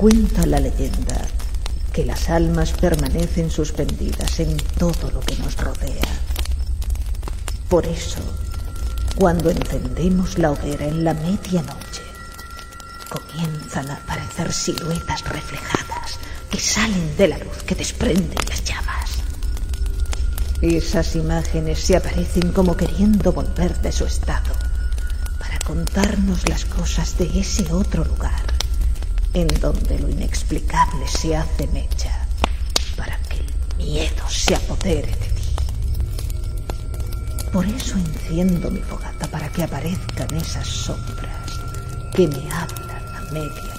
Cuenta la leyenda que las almas permanecen suspendidas en todo lo que nos rodea. Por eso, cuando encendemos la hoguera en la medianoche, comienzan a aparecer siluetas reflejadas que salen de la luz que desprenden las llamas. Esas imágenes se aparecen como queriendo volver de su estado para contarnos las cosas de ese otro lugar en donde lo inexplicable se hace mecha para que el miedo se apodere de ti. Por eso enciendo mi fogata para que aparezcan esas sombras que me hablan a medianoche.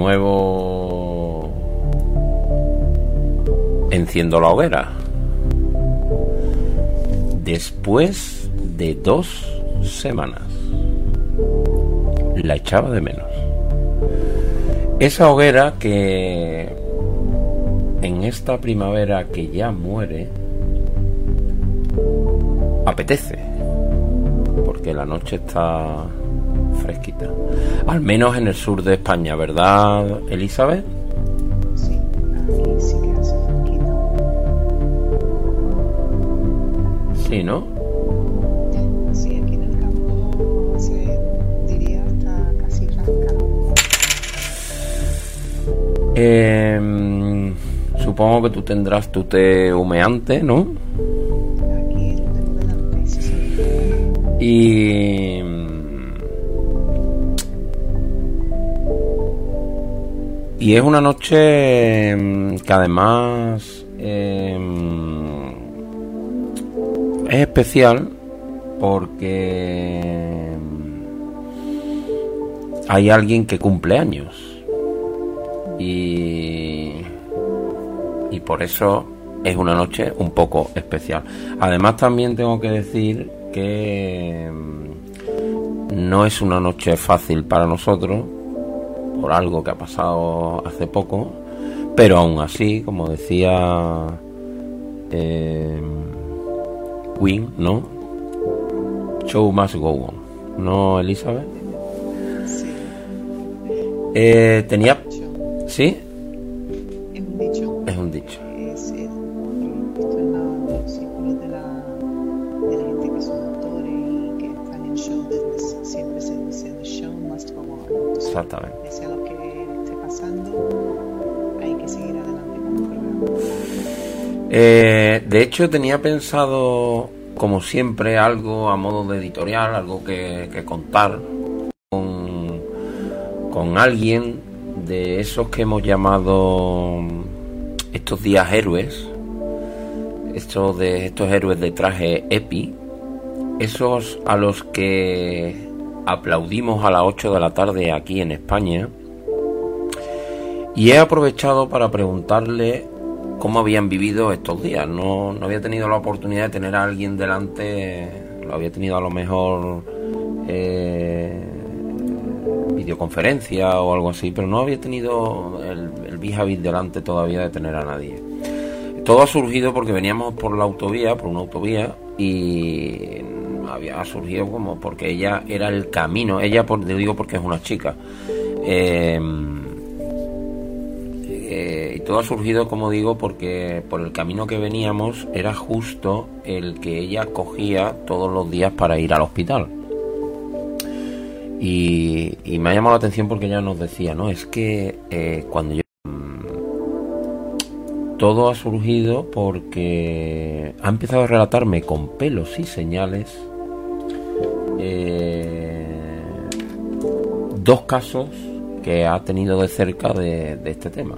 Nuevo enciendo la hoguera. Después de dos semanas. La echaba de menos. Esa hoguera que en esta primavera que ya muere apetece. Porque la noche está fresquita. Al menos en el sur de España, ¿verdad, Elizabeth? Sí, aquí sí que hace fresquito. Sí, ¿no? Sí, aquí en el campo se diría hasta casi rascado. Eh, supongo que tú tendrás tu té humeante, ¿no? Aquí lo tengo delante, sí, sí. Y... Y es una noche mm, que además eh, es especial porque hay alguien que cumple años. Y, y por eso es una noche un poco especial. Además también tengo que decir que no es una noche fácil para nosotros por algo que ha pasado hace poco, pero aún así, como decía eh, Queen, ¿no? Show must go on, ¿no, Elizabeth? Sí, Eh, tenía... ¿Sí? Eh, de hecho, tenía pensado, como siempre, algo a modo de editorial, algo que, contar con, con alguien de esos que hemos llamado estos días héroes, estos, de, estos héroes de traje EPI, esos a los que aplaudimos a las 8 de la tarde aquí en España. Y he aprovechado para preguntarle cómo habían vivido estos días. No, no había tenido la oportunidad de tener a alguien delante, lo había tenido a lo mejor eh, videoconferencia o algo así, pero no había tenido el, el vis a vis delante todavía de tener a nadie. Todo ha surgido porque veníamos por la autovía, por una autovía, y había surgido como porque ella era el camino, ella por, digo porque es una chica. Eh, eh, y todo ha surgido, como digo, porque por el camino que veníamos era justo el que ella cogía todos los días para ir al hospital. Y, me ha llamado la atención porque ella nos decía, ¿no? Es que eh, cuando yo... mm, todo ha surgido porque ha empezado a relatarme con pelos y señales eh, dos casos que ha tenido de cerca de, este tema.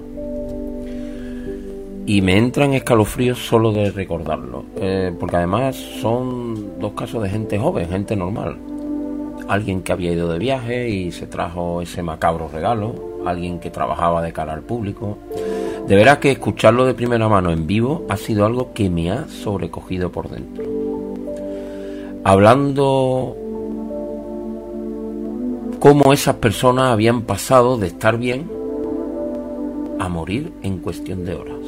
Y me entran escalofríos solo de recordarlo, eh, porque además son dos casos de gente joven, gente normal. Alguien que había ido de viaje y se trajo ese macabro regalo, alguien que trabajaba de cara al público. De veras que escucharlo de primera mano en vivo ha sido algo que me ha sobrecogido por dentro. Hablando cómo esas personas habían pasado de estar bien a morir en cuestión de horas.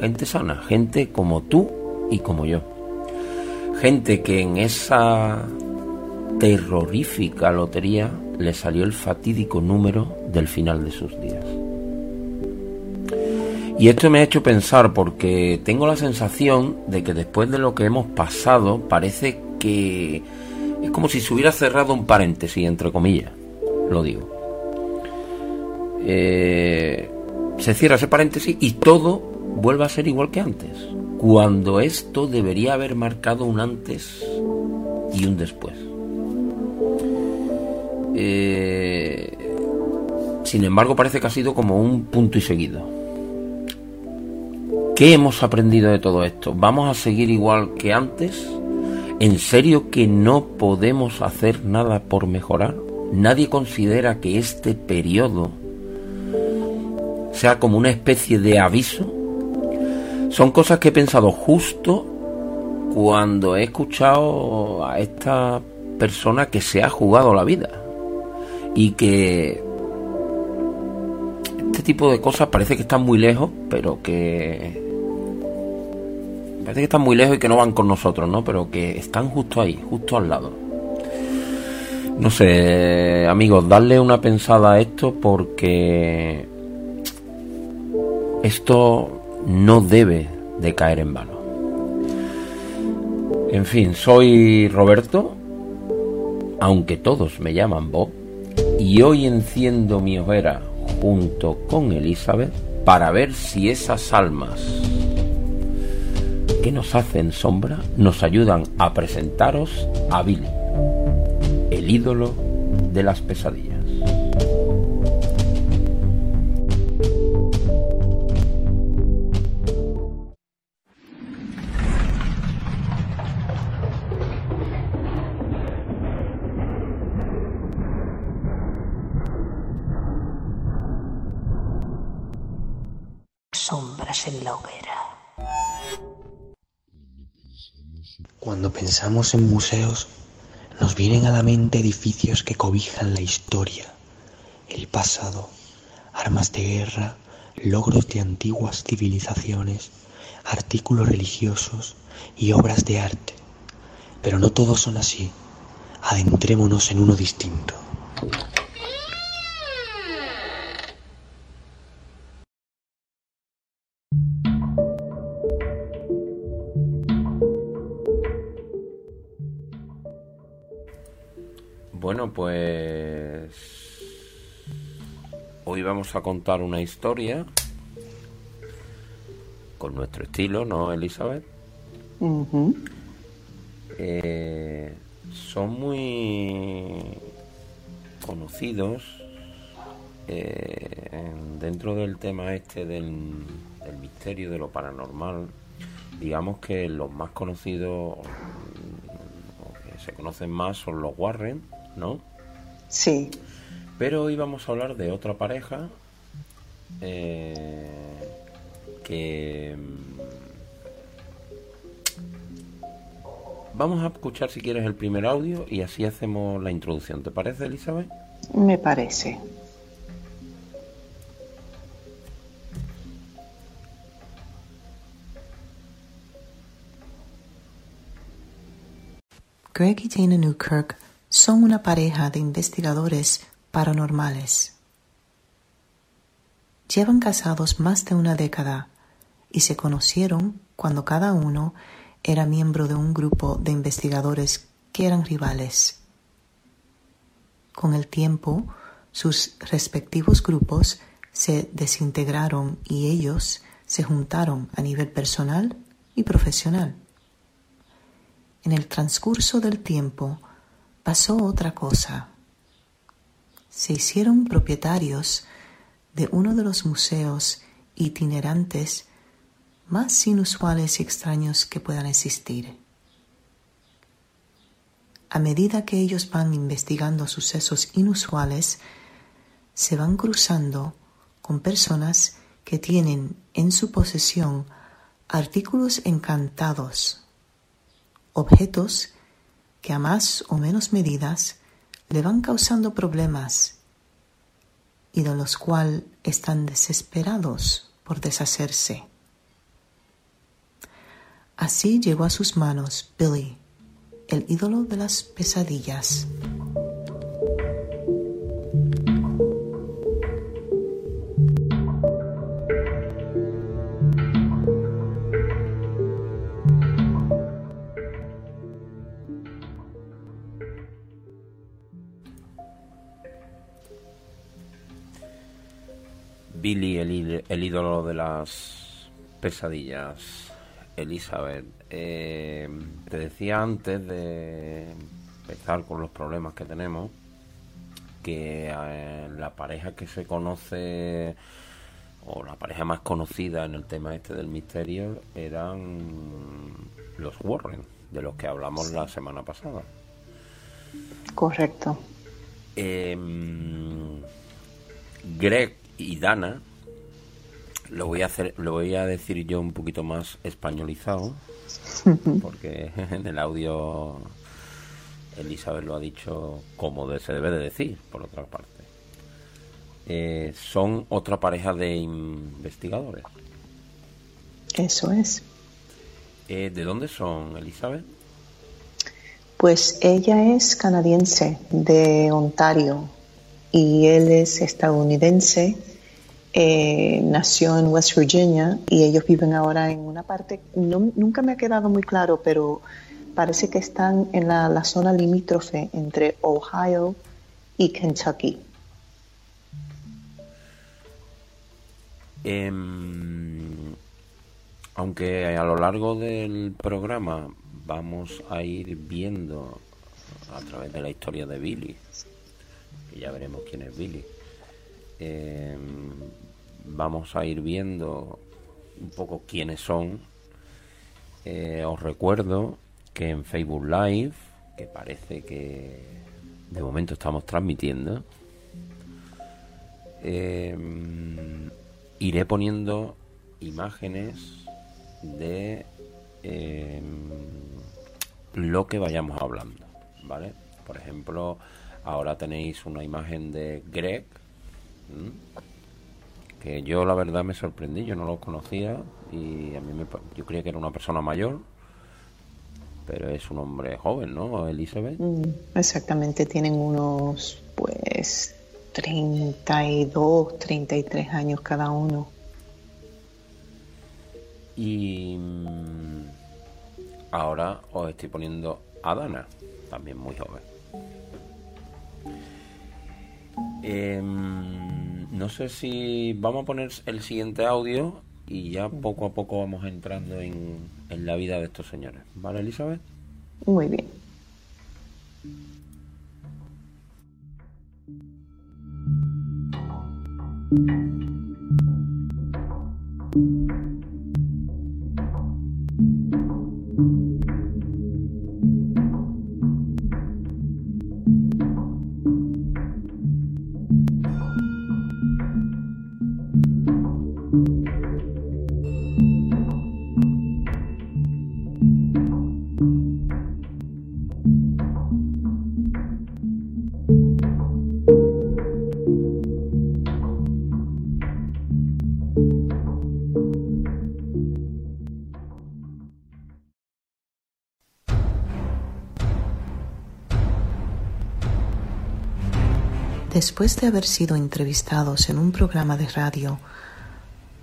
Gente sana, gente como tú y como yo. Gente que en esa terrorífica lotería le salió el fatídico número del final de sus días. Y esto me ha hecho pensar porque tengo la sensación de que después de lo que hemos pasado parece que es como si se hubiera cerrado un paréntesis, entre comillas lo digo. Eh, se cierra ese paréntesis y todo vuelve a ser igual que antes, cuando esto debería haber marcado un antes y un después. Eh, sin embargo, parece que ha sido como un punto y seguido. ¿Qué hemos aprendido de todo esto? ¿Vamos a seguir igual que antes? ¿En serio que no podemos hacer nada por mejorar? nadie considera que este periodo sea como una especie de aviso. Son cosas que he pensado justo cuando he escuchado a esta persona que se ha jugado la vida y que este tipo de cosas parece que están muy lejos, pero que parece que están muy lejos y que no van con nosotros, ¿no? Pero que están justo ahí, justo al lado. No sé, amigos, darle una pensada a esto porque esto no debe de caer en vano. En fin, soy Roberto, aunque todos me llaman Bob, y hoy enciendo mi hoguera junto con Elizabeth para ver si esas almas que nos hacen sombra nos ayudan a presentaros a Billy el ídolo de las pesadillas. Cuando pensamos en museos, nos vienen a la mente edificios que cobijan la historia, el pasado, armas de guerra, logros de antiguas civilizaciones, artículos religiosos y obras de arte. Pero no todos son así. Adentrémonos en uno distinto. Bueno, pues hoy vamos a contar una historia con nuestro estilo, ¿no, Elizabeth? Eh, son muy conocidos eh, dentro del tema este del, del misterio de lo paranormal. Digamos que los más conocidos, se conocen más, son los Warren ¿no? Sí. Pero hoy vamos a hablar de otra pareja eh, que... Mm, vamos a escuchar si quieres el primer audio y así hacemos la introducción. ¿Te parece, Elizabeth? Me parece. Greg y Dana Newkirk son una pareja de investigadores paranormales. Llevan casados más de una década y se conocieron cuando cada uno era miembro de un grupo de investigadores que eran rivales. Con el tiempo, sus respectivos grupos se desintegraron y ellos se juntaron a nivel personal y profesional. En el transcurso del tiempo pasó otra cosa. Se hicieron propietarios de uno de los museos itinerantes más inusuales y extraños que puedan existir. A medida que ellos van investigando sucesos inusuales, se van cruzando con personas que tienen en su posesión artículos encantados, objetos que a más o menos medidas le van causando problemas y de los cuales están desesperados por deshacerse. Así llegó a sus manos Billy, el ídolo de las pesadillas. Billy, el, ídolo de las pesadillas, Elizabeth. Eh, te decía antes de empezar con los problemas que tenemos que eh, la pareja que se conoce o la pareja más conocida en el tema este del misterio eran los Warren, de los que hablamos la semana pasada. Correcto. Em, Greg y Dana, lo voy a hacer, lo voy a decir yo un poquito más españolizado, porque en el audio Elizabeth lo ha dicho como se debe de decir, por otra parte. Eh, son otra pareja de investigadores. Eso es. Eh, ¿De dónde son, Elizabeth? Pues ella es canadiense, de Ontario, y él es estadounidense. Eh, nació en West Virginia y ellos viven ahora en una parte, nunca me ha quedado muy claro, pero parece que están en la, zona limítrofe entre Ohio y Kentucky. Em, aunque a lo largo del programa vamos a ir viendo a través de la historia de Billy ya veremos quién es Billy. Em, vamos a ir viendo un poco quiénes son. Eh, os recuerdo que en Facebook Live, que parece que de momento estamos transmitiendo, em, iré poniendo imágenes de em, lo que vayamos hablando, ¿vale? Por ejemplo, Ahora tenéis una imagen de Greg, que yo la verdad me sorprendí, yo no lo conocía y a mí me, yo creía que era una persona mayor, pero es un hombre joven, ¿no, Elizabeth? Mm, exactamente, tienen unos pues 32, 33 años cada uno. Y mm, ahora os estoy poniendo a Dana, también muy joven. Em, no sé si vamos a poner el siguiente audio y ya poco a poco vamos entrando en, en la vida de estos señores. ¿Vale, Elizabeth? Muy bien. Después de haber sido entrevistados en un programa de radio,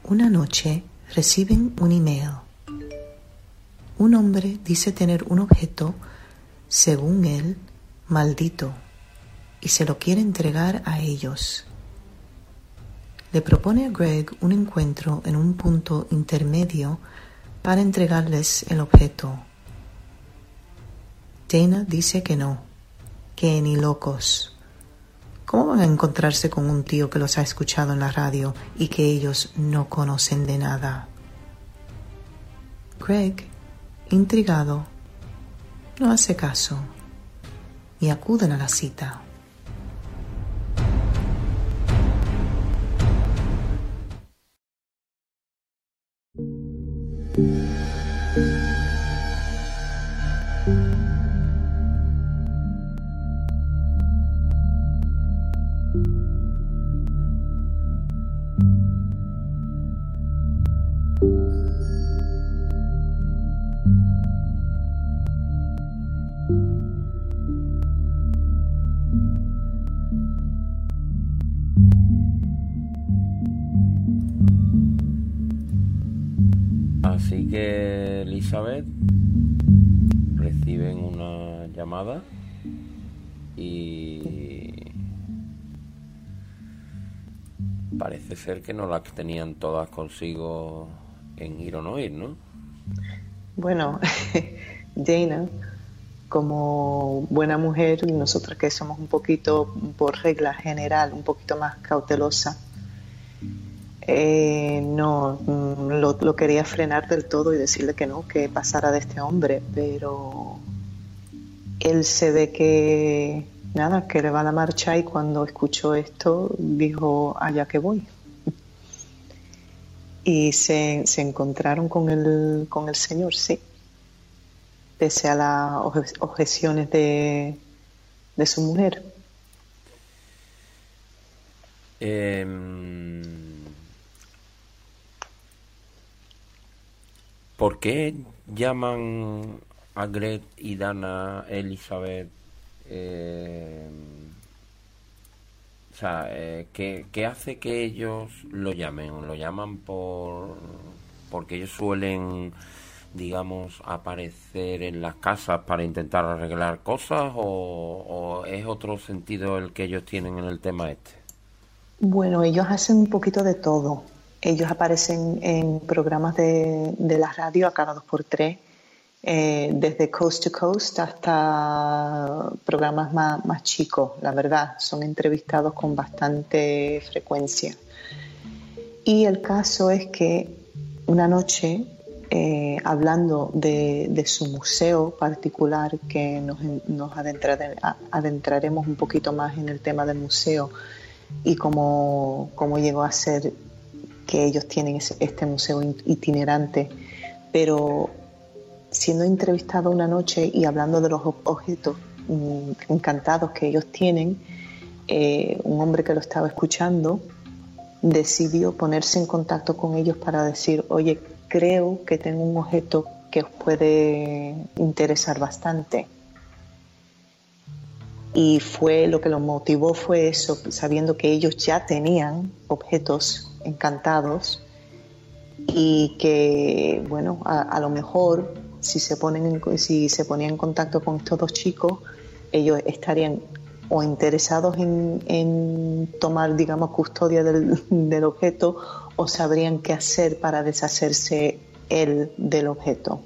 una noche reciben un email. Un hombre dice tener un objeto, según él, maldito, y se lo quiere entregar a ellos. le propone a Greg un encuentro en un punto intermedio para entregarles el objeto. Dana dice que no, que ni locos. ¿Cómo van a encontrarse con un tío que los ha escuchado en la radio y que ellos no conocen de nada? Greg, intrigado, no hace caso y acuden a la cita. Y parece ser que no las tenían todas consigo en ir o no ir, ¿no? Bueno, Dana, como buena mujer, y nosotras que somos un poquito, por regla general, un poquito más cautelosa, eh, no, mm, lo, quería frenar del todo y decirle que no, que pasara de este hombre, pero él se ve que nada, que le va la marcha y cuando escuchó esto dijo, allá que voy. Y se, encontraron con el, con el Señor, sí, pese a las objeciones de, de su mujer. Eh ¿Por qué llaman a Gret y Dana Elizabeth? Eh, o sea, eh, ¿qué, hace que ellos lo llamen? ¿Lo llaman por porque ellos suelen, digamos, aparecer en las casas para intentar arreglar cosas o, o es otro sentido el que ellos tienen en el tema este? Bueno, ellos hacen un poquito de todo. Ellos aparecen en programas de, la radio a cada dos por tres, eh, desde Coast to Coast hasta programas más, chicos, la verdad. Son entrevistados con bastante frecuencia. Y el caso es que una noche, eh, hablando de, su museo particular, que nos, nos adentraremos un poquito más en el tema del museo y cómo, cómo llegó a ser que ellos tienen este museo itinerante, pero siendo entrevistado una noche y hablando de los objetos mm, encantados que ellos tienen, eh, un hombre que lo estaba escuchando decidió ponerse en contacto con ellos para decir, oye, creo que tengo un objeto que os puede interesar bastante. Y fue lo que lo motivó fue eso, sabiendo que ellos ya tenían objetos encantados y que, bueno, a, lo mejor si se, ponen si se ponían en contacto con estos dos chicos, ellos estarían o interesados en, tomar, digamos, custodia del, objeto o sabrían qué hacer para deshacerse él del objeto.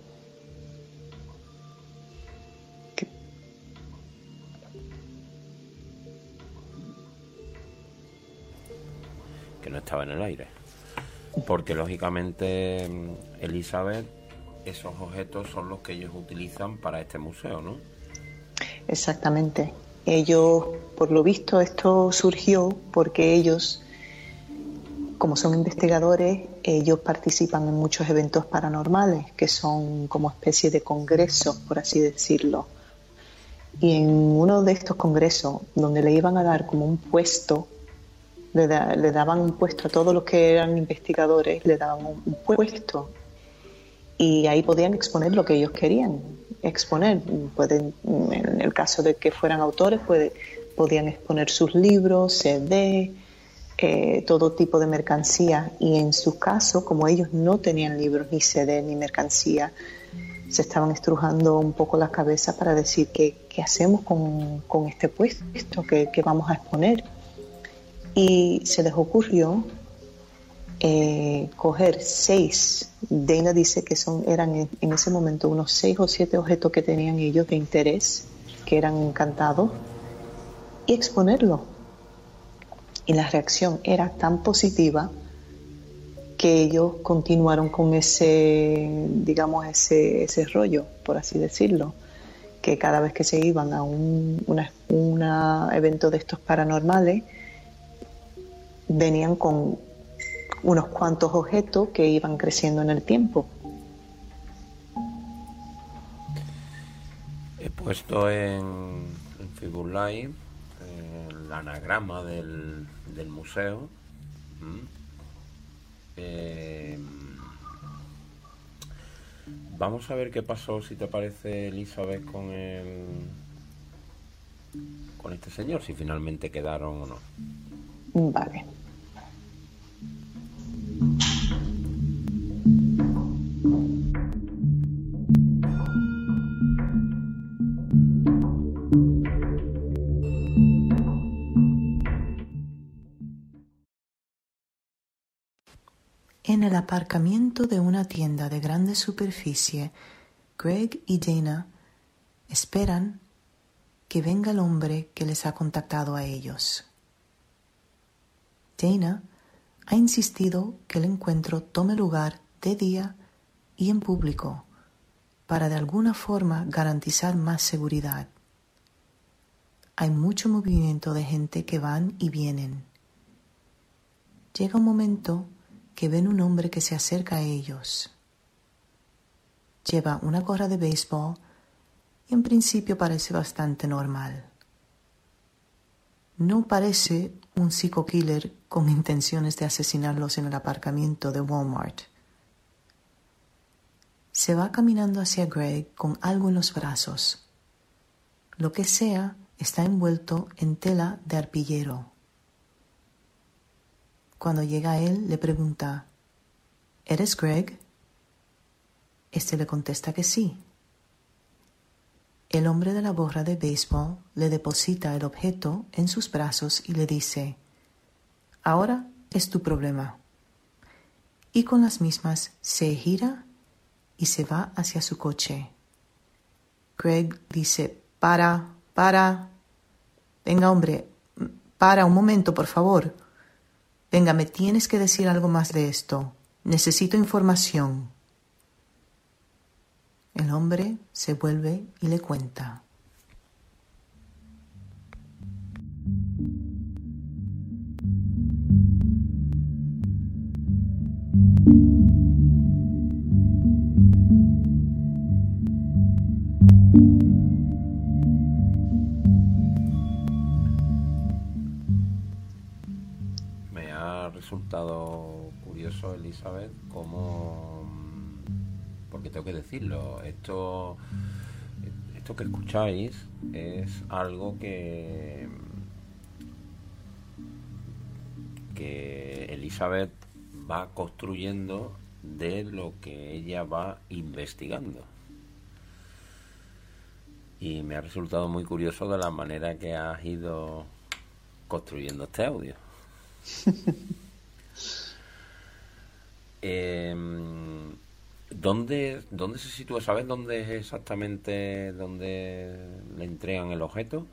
Que no estaba en el aire porque lógicamente Elizabeth, esos objetos son los que ellos utilizan para este museo, ¿no? Exactamente. Ellos, por lo visto, esto surgió porque ellos, como son investigadores, ellos participan en muchos eventos paranormales, que son como especie de congresos, por así decirlo. Y en uno de estos congresos, donde le iban a dar como un puesto le, daban un puesto a todos los que eran investigadores, le daban un, puesto y ahí podían exponer lo que ellos querían exponer. Pueden, en el caso de que fueran autores, podían exponer sus libros, CD, eh, todo tipo de mercancía. Y en su caso, como ellos no tenían libros, ni CD, ni mercancía, se estaban estrujando un poco la cabeza para decir qué, hacemos con, este puesto que, que vamos a exponer y se les ocurrió eh, coger seis, Dana dice que son, eran en, ese momento unos seis o siete objetos que tenían ellos de interés, que eran encantados, y exponerlo. Y la reacción era tan positiva que ellos continuaron con ese, digamos, ese, ese rollo, por así decirlo, que cada vez que se iban a un una, evento de estos paranormales, venían con unos cuantos objetos que iban creciendo en el tiempo. He puesto en, en Figure Live el anagrama del, del museo. Eh, vamos a ver qué pasó, si te parece, Elizabeth, con el con este señor, si finalmente quedaron o no. Vale. En el aparcamiento de una tienda de grande superficie, Greg y Dana esperan que venga el hombre que les ha contactado a ellos. Dana ha insistido que el encuentro tome lugar de día y en público para de alguna forma garantizar más seguridad. Hay mucho movimiento de gente que van y vienen. Llega un momento que ven un hombre que se acerca a ellos. Lleva una gorra de béisbol y en principio parece bastante normal. No parece un psico-killer con intenciones de asesinarlos en el aparcamiento de Walmart. Se va caminando hacia Greg con algo en los brazos. Lo que sea está envuelto en tela de arpillero. Cuando llega él, le pregunta, ¿Eres Greg? Este le contesta que sí. El hombre de la borra de béisbol le deposita el objeto en sus brazos y le dice, Ahora es tu problema. Y con las mismas se gira y se va hacia su coche. Greg dice, Para, para. Venga, hombre, para un momento, por favor. Venga, me tienes que decir algo más de esto. Necesito información. El hombre se vuelve y le cuenta. Resultado curioso, Elizabeth, como porque tengo que decirlo, esto esto que escucháis es algo que que Elizabeth va construyendo de lo que ella va investigando. Y me ha resultado muy curioso de la manera que has ido construyendo este audio. Eh, ¿dónde, ¿Dónde se sitúa? ¿Sabes dónde es exactamente donde le entregan el objeto?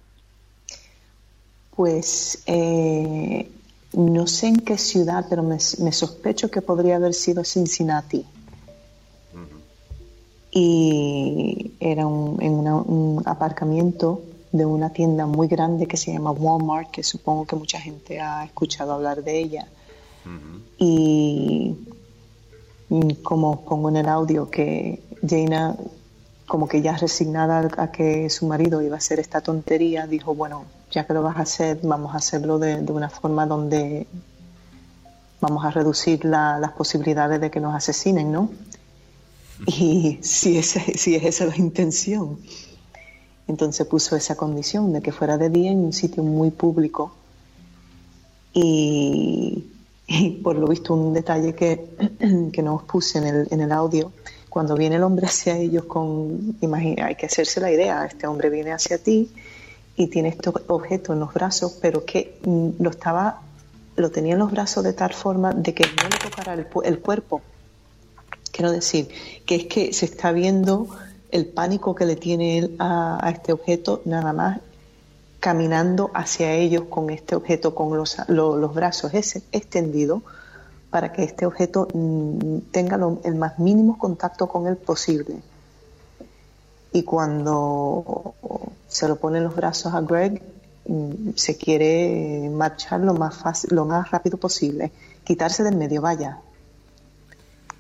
Pues eh, no sé en qué ciudad, pero me, sospecho que podría haber sido Cincinnati. Y era un, en un aparcamiento de una tienda muy grande que se llama Walmart, que supongo que mucha gente ha escuchado hablar de ella. Y como pongo en el audio que Jaina, como que ya resignada a que su marido iba a hacer esta tontería, dijo, bueno, ya que lo vas a hacer, vamos a hacerlo de, una forma donde vamos a reducir las posibilidades de que nos asesinen, ¿no? Y si, si es esa la intención. Entonces puso esa condición de que fuera de día en un sitio muy público. Y y por lo visto un detalle que, que no os puse en el, en el audio, cuando viene el hombre hacia ellos con, imagina, hay que hacerse la idea, este hombre viene hacia ti y tiene estos objetos en los brazos, pero que mm, lo estaba lo tenía en los brazos de tal forma de que no le tocara el, cuerpo. Quiero decir, que es que se está viendo el pánico que le tiene él a, este objeto nada más caminando hacia ellos con este objeto, con los, los, brazos extendidos, para que este objeto mm, tenga el más mínimo contacto con él posible. Y cuando se lo pone en los brazos a Greg, Mm, se quiere marchar lo más fácil, lo más rápido posible, quitarse del medio, vaya.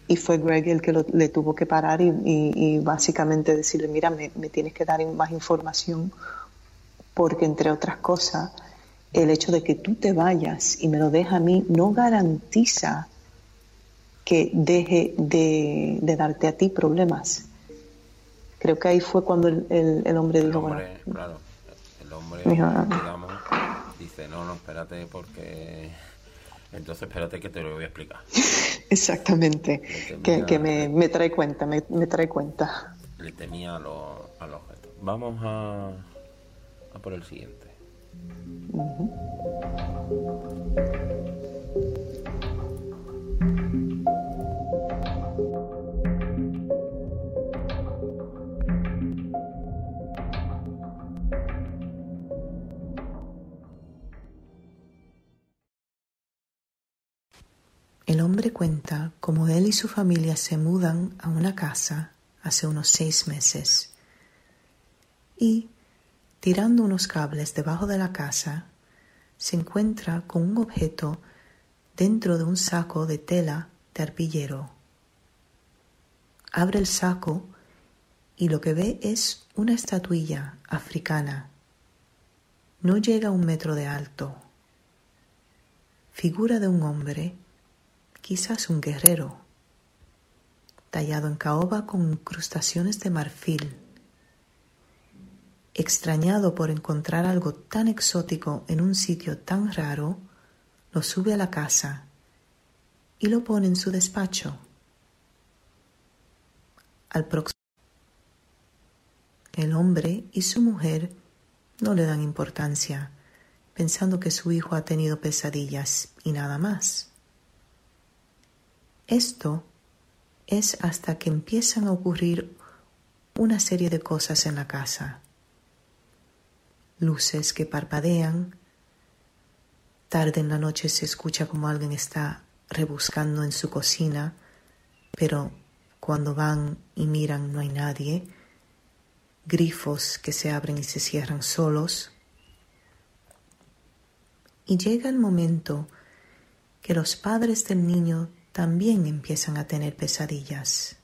Y fue Greg el que le tuvo que parar y, básicamente decirle, mira, me, tienes que dar más información porque entre otras cosas, el hecho de que tú te vayas y me lo dejas a mí no garantiza que deje de, darte a ti problemas. Creo que ahí fue cuando el, hombre dijo, bueno, hombre, digamos, dice, no, no, espérate porque... Entonces espérate que te lo voy a explicar. Exactamente, que, me, trae cuenta, me, trae cuenta. Le temía a los, a objetos. Vamos a, por el siguiente. El hombre cuenta cómo él y su familia se mudan a una casa hace unos seis meses y, tirando unos cables debajo de la casa, se encuentra con un objeto dentro de un saco de tela de arpillero. Abre el saco y lo que ve es una estatuilla africana. No llega a un metro de alto. Figura de un hombre quizás un guerrero, tallado en caoba con incrustaciones de marfil. Extrañado por encontrar algo tan exótico en un sitio tan raro, lo sube a la casa y lo pone en su despacho. Al próximo el hombre y su mujer no le dan importancia, pensando que su hijo ha tenido pesadillas y nada más. Esto es hasta que empiezan a ocurrir una serie de cosas en la casa. Luces que parpadean, tarde en la noche se escucha como alguien está rebuscando en su cocina, pero cuando van y miran no hay nadie, grifos que se abren y se cierran solos. Y llega el momento que los padres del niño también empiezan a tener pesadillas.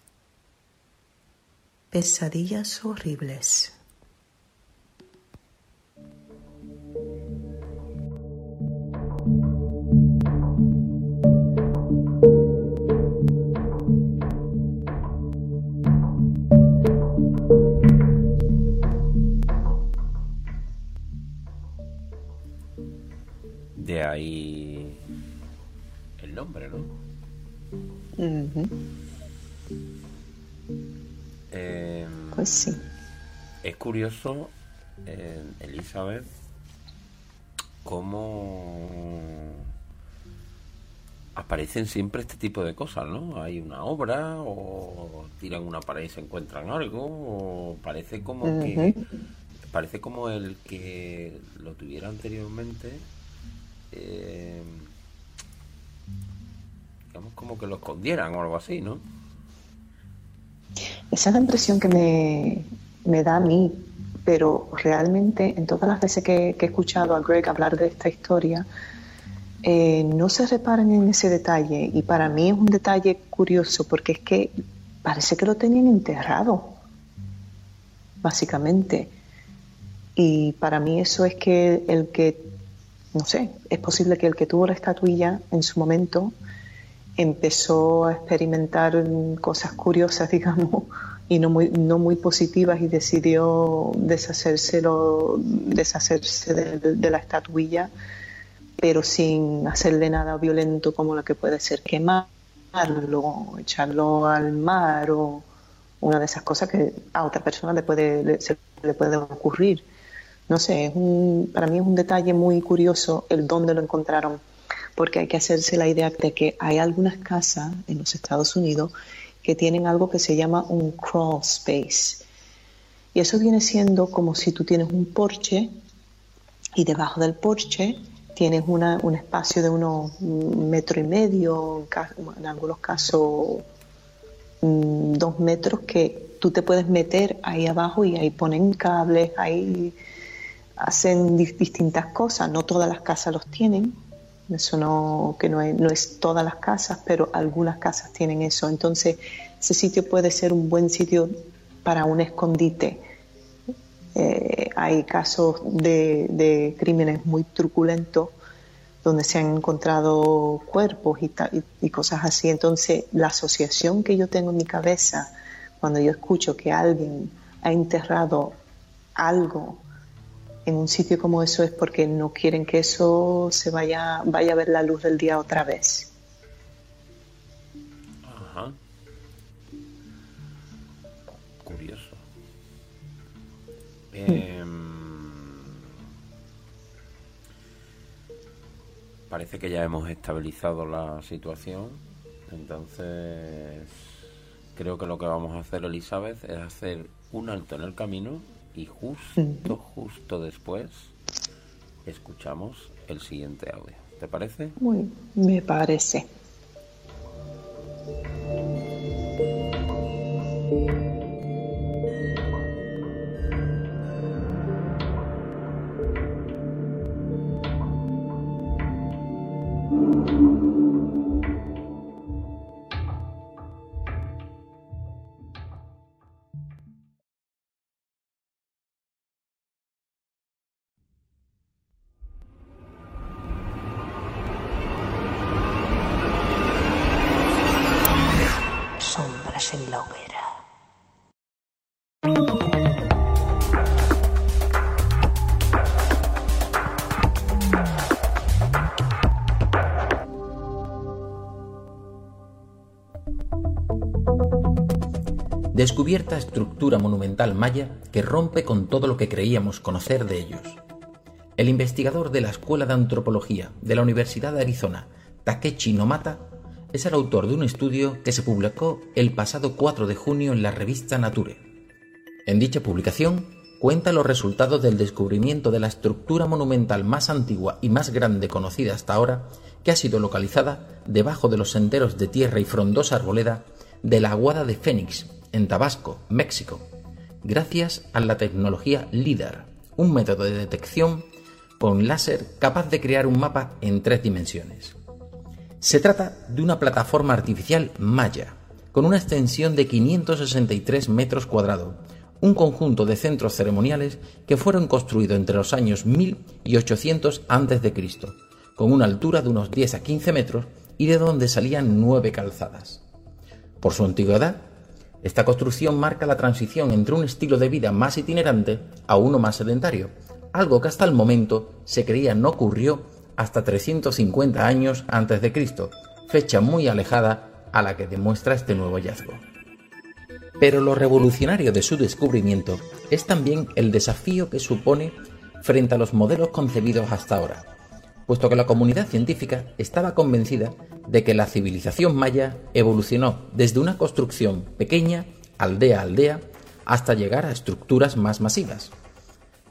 Pesadillas horribles. De ahí el nombre, ¿no? Em, pues sí. Es curioso, eh, Elizabeth, cómo aparecen siempre este tipo de cosas, ¿no? Hay una obra, o tiran una pared y se encuentran algo, o parece como que parece como el que lo tuviera anteriormente. Eh, digamos como que lo escondieran o algo así, ¿no? Esa es la impresión que me, da a mí, pero realmente en todas las veces que, he escuchado a Greg hablar de esta historia, eh, no se reparan en ese detalle y para mí es un detalle curioso porque es que parece que lo tenían enterrado, básicamente. Y para mí eso es que el que, no sé, es posible que el que tuvo la estatuilla en su momento empezó a experimentar cosas curiosas, digamos, y no muy, no muy positivas y decidió deshacerse de, la estatuilla, pero sin hacerle nada violento como lo que puede ser quemarlo, echarlo al mar o una de esas cosas que a otra persona le puede, le, le puede ocurrir. No sé, es un, para mí es un detalle muy curioso el dónde lo encontraron porque hay que hacerse la idea de que hay algunas casas en los Estados Unidos que tienen algo que se llama un crawl space. Y eso viene siendo como si tú tienes un porche y debajo del porche tienes una, un espacio de unos metro y medio, en algunos casos mm, dos metros, que tú te puedes meter ahí abajo y ahí ponen cables, ahí hacen distintas cosas. No todas las casas los tienen, eso no, que no, es todas las casas, pero algunas casas tienen eso. Entonces, ese sitio puede ser un buen sitio para un escondite eh, hay casos de, crímenes muy truculentos donde se han encontrado cuerpos y, cosas así. Entonces, la asociación que yo tengo en mi cabeza cuando yo escucho que alguien ha enterrado algo en un sitio como eso es porque no quieren que eso se vaya, vaya a ver la luz del día otra vez. Ajá. Em, parece que ya hemos estabilizado la situación. Entonces, creo que lo que vamos a hacer, Elizabeth, es hacer un alto en el camino y justo, justo después escuchamos el siguiente audio. ¿Te parece? Muy, me parece. Descubierta estructura monumental maya que rompe con todo lo que creíamos conocer de ellos. El investigador de la Escuela de Antropología de la Universidad de Arizona, Takechi Nomata, es el autor de un estudio que se publicó el pasado 4 de junio en la revista Nature. En dicha publicación cuenta los resultados del descubrimiento de la estructura monumental más antigua y más grande conocida hasta ahora, que ha sido localizada debajo de los senderos de tierra y frondosa arboleda de la Aguada de Fénix, en Tabasco, México, gracias a la tecnología LIDAR, un método de detección con láser capaz de crear un mapa en tres dimensiones. Se trata de una plataforma artificial Maya, con una extensión de 563 metros cuadrados, un conjunto de centros ceremoniales que fueron construidos entre los años 1000 y 800 a.C., con una altura de unos 10 a 15 metros y de donde salían nueve calzadas. Por su antigüedad, esta construcción marca la transición entre un estilo de vida más itinerante a uno más sedentario, algo que hasta el momento se creía no ocurrió hasta 350 años antes de Cristo, fecha muy alejada a la que demuestra este nuevo hallazgo. Pero lo revolucionario de su descubrimiento es también el desafío que supone frente a los modelos concebidos hasta ahora, puesto que la comunidad científica estaba convencida de que la civilización maya evolucionó desde una construcción pequeña, aldea a aldea, hasta llegar a estructuras más masivas.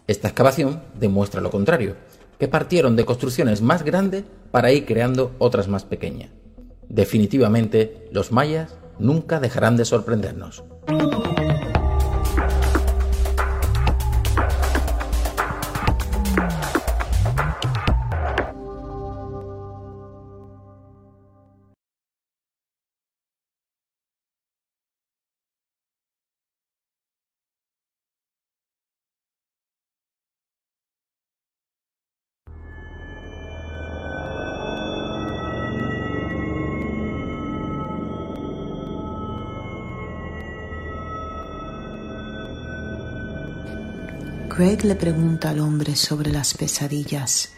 Esta excavación demuestra lo contrario, que partieron de construcciones más grandes para ir creando otras más pequeñas. Definitivamente, los mayas nunca dejarán de sorprendernos. Greg le pregunta al hombre sobre las pesadillas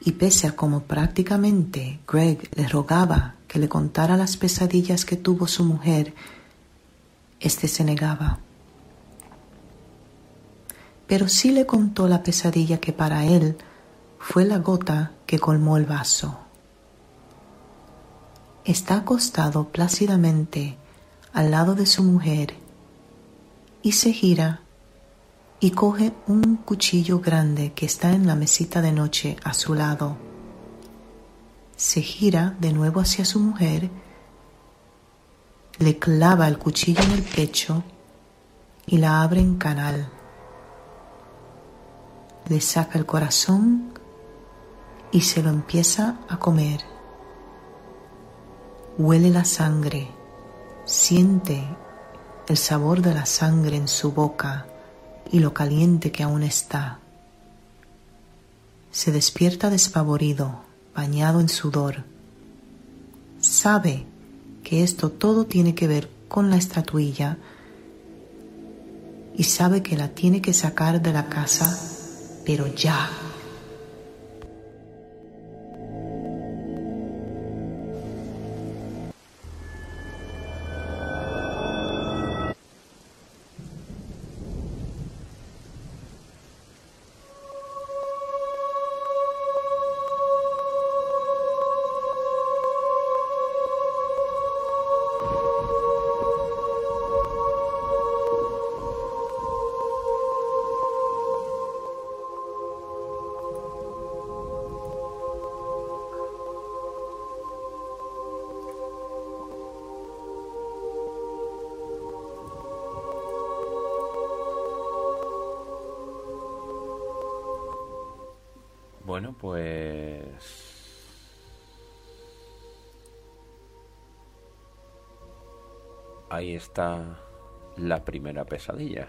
y pese a como prácticamente Greg le rogaba que le contara las pesadillas que tuvo su mujer, éste se negaba. Pero sí le contó la pesadilla que para él fue la gota que colmó el vaso. Está acostado plácidamente al lado de su mujer y se gira y coge un cuchillo grande que está en la mesita de noche a su lado. Se gira de nuevo hacia su mujer, le clava el cuchillo en el pecho y la abre en canal. Le saca el corazón y se lo empieza a comer. Huele la sangre, siente el sabor de la sangre en su boca y lo caliente que aún está. Se despierta despavorido, bañado en sudor. Sabe que esto todo tiene que ver con la estatuilla y sabe que la tiene que sacar de la casa, pero ya. Está la primera pesadilla.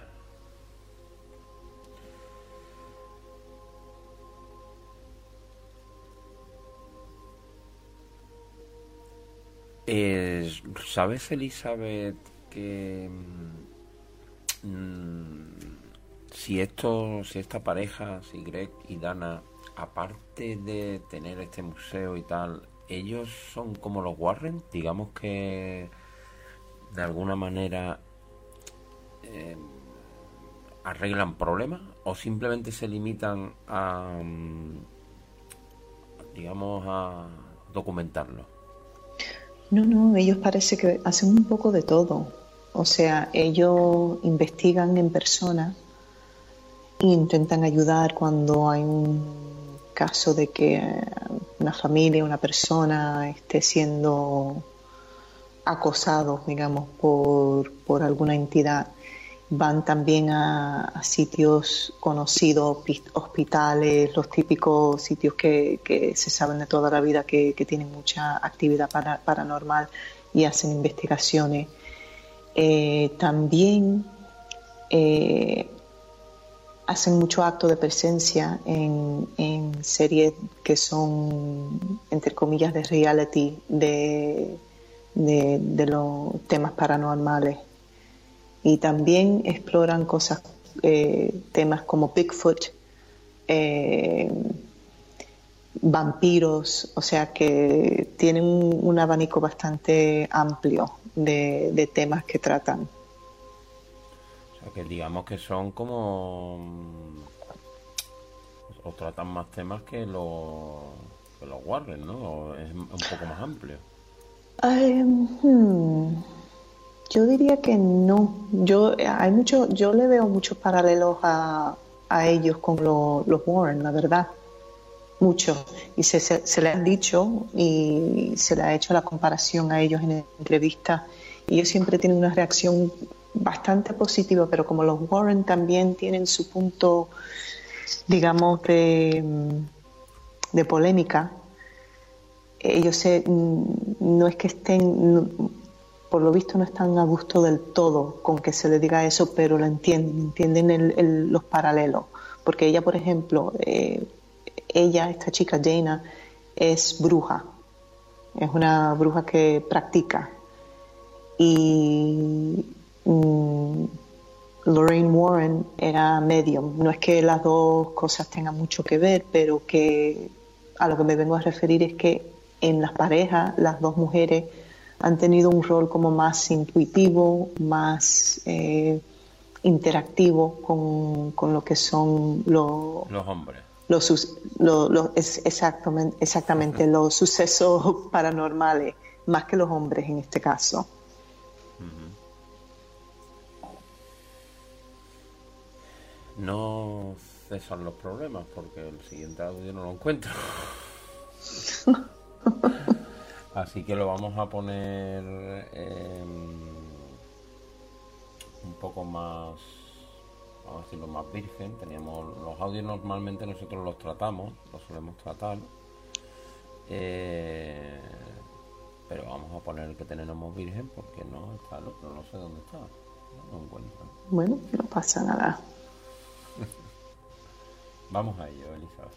Eh, ¿Sabes, Elizabeth, que mm, si esto, si esta pareja, si Greg y Dana aparte de tener este museo y tal, ellos son como los Warren, digamos que de alguna manera eh, arreglan problemas o simplemente se limitan a, mm, digamos, a documentarlo. No, no, ellos parece que hacen un poco de todo. O sea, ellos investigan en persona e intentan ayudar cuando hay un caso de que una familia, una persona esté siendo acosado, digamos, por, por alguna entidad, van también a, sitios conocidos, hospitales, los típicos sitios que, que, se saben de toda la vida que, que tienen mucha actividad paranormal y hacen investigaciones. Eh, también eh, hacen mucho acto de presencia en, series que son, entre comillas, de reality, de, de, los temas paranormales. Y también exploran cosas, eh, temas como Bigfoot, eh, vampiros, o sea que tienen un, abanico bastante amplio de temas que tratan que digamos que son como o tratan más temas que los que los Warren, ¿no? Es un poco más amplio. Hmm, yo diría que no. Yo hay mucho, yo le veo muchos paralelos a, a ellos con los Warren, la verdad. Mucho. Y se, le han dicho y se le ha hecho la comparación a ellos en entrevistas. Y ellos siempre tienen una reacción bastante positivo, pero como los Warren también tienen su punto, digamos, de, de polémica, ellos se, no es que estén, por lo visto no están a gusto del todo con que se le diga eso, pero lo entienden, entienden los paralelos. Porque ella, por ejemplo, eh, ella, esta chica Jaina, es bruja, es una bruja que practica. Y Mm, Lorraine Warren era medium. No es que las dos cosas tengan mucho que ver, pero que a lo que me vengo a referir es que en las parejas las dos mujeres han tenido un rol como más intuitivo, más eh, interactivo con, lo que son los hombres. Los, exactamente, exactamente los sucesos paranormales más que los hombres en este caso. No cesan los problemas porque el siguiente audio no lo encuentro. Así que lo vamos a poner un poco más, vamos a decirlo, más virgen. Teníamos los audios normalmente nosotros los tratamos, los solemos tratar. Eh, pero vamos a poner el que tenemos virgen porque no está el otro, no sé dónde está. No lo encuentro. Bueno, no pasa nada. Vamos a ello, Elizabeth.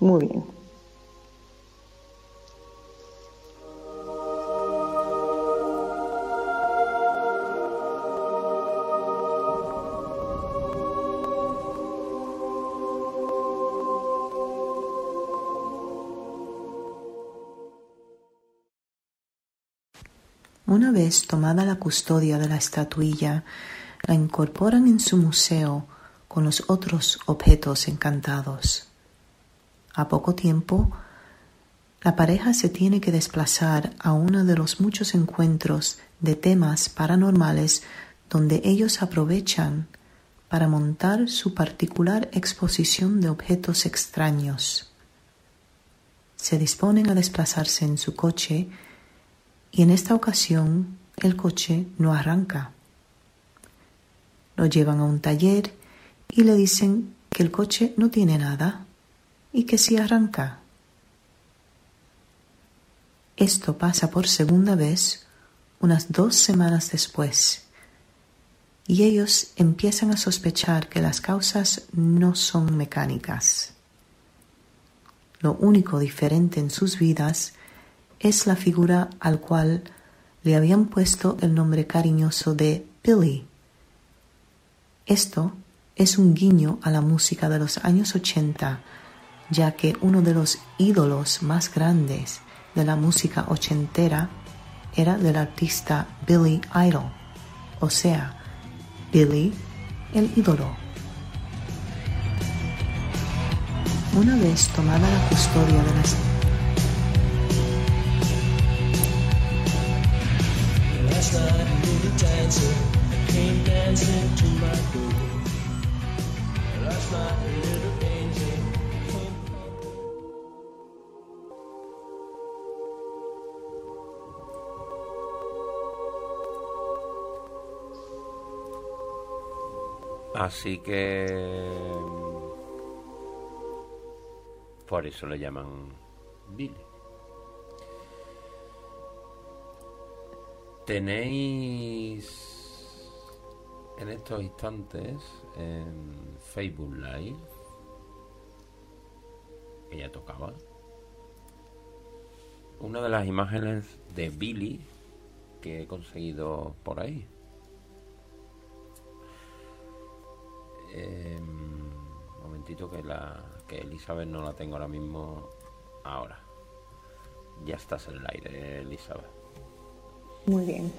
Muy bien. Una vez tomada la custodia de la estatuilla, la incorporan en su museo con los otros objetos encantados. A poco tiempo, la pareja se tiene que desplazar a uno de los muchos encuentros de temas paranormales donde ellos aprovechan para montar su particular exposición de objetos extraños. Se disponen a desplazarse en su coche y en esta ocasión el coche no arranca. Lo llevan a un taller y le dicen que el coche no tiene nada y que si arranca. Esto pasa por segunda vez unas dos semanas después y ellos empiezan a sospechar que las causas no son mecánicas. Lo único diferente en sus vidas es la figura al cual le habían puesto el nombre cariñoso de Billy. Esto es un guiño a la música de los años 80, ya que uno de los ídolos más grandes de la música ochentera era del artista Billy Idol, o sea, Billy el ídolo. Una vez tomada la custodia de las Así que por eso le llaman Billy. Tenéis en estos instantes en Facebook Live, que ya tocaba, una de las imágenes de Billy que he conseguido por ahí. Eh, momentito que la que Elizabeth no la tengo ahora mismo ahora. Ya estás en el aire, Elizabeth. Muy bien.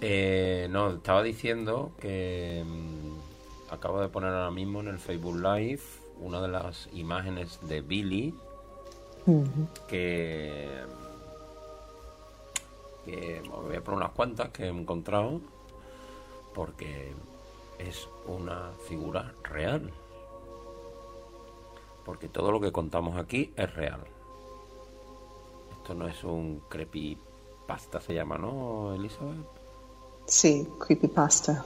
Eh, no, estaba diciendo que mm, acabo de poner ahora mismo en el Facebook Live una de las imágenes de Billy que, que voy a poner unas cuantas que he encontrado porque es una figura real. Porque todo lo que contamos aquí es real. Esto no es un creepypasta, se llama, ¿no, Elizabeth? Sí, creepypasta.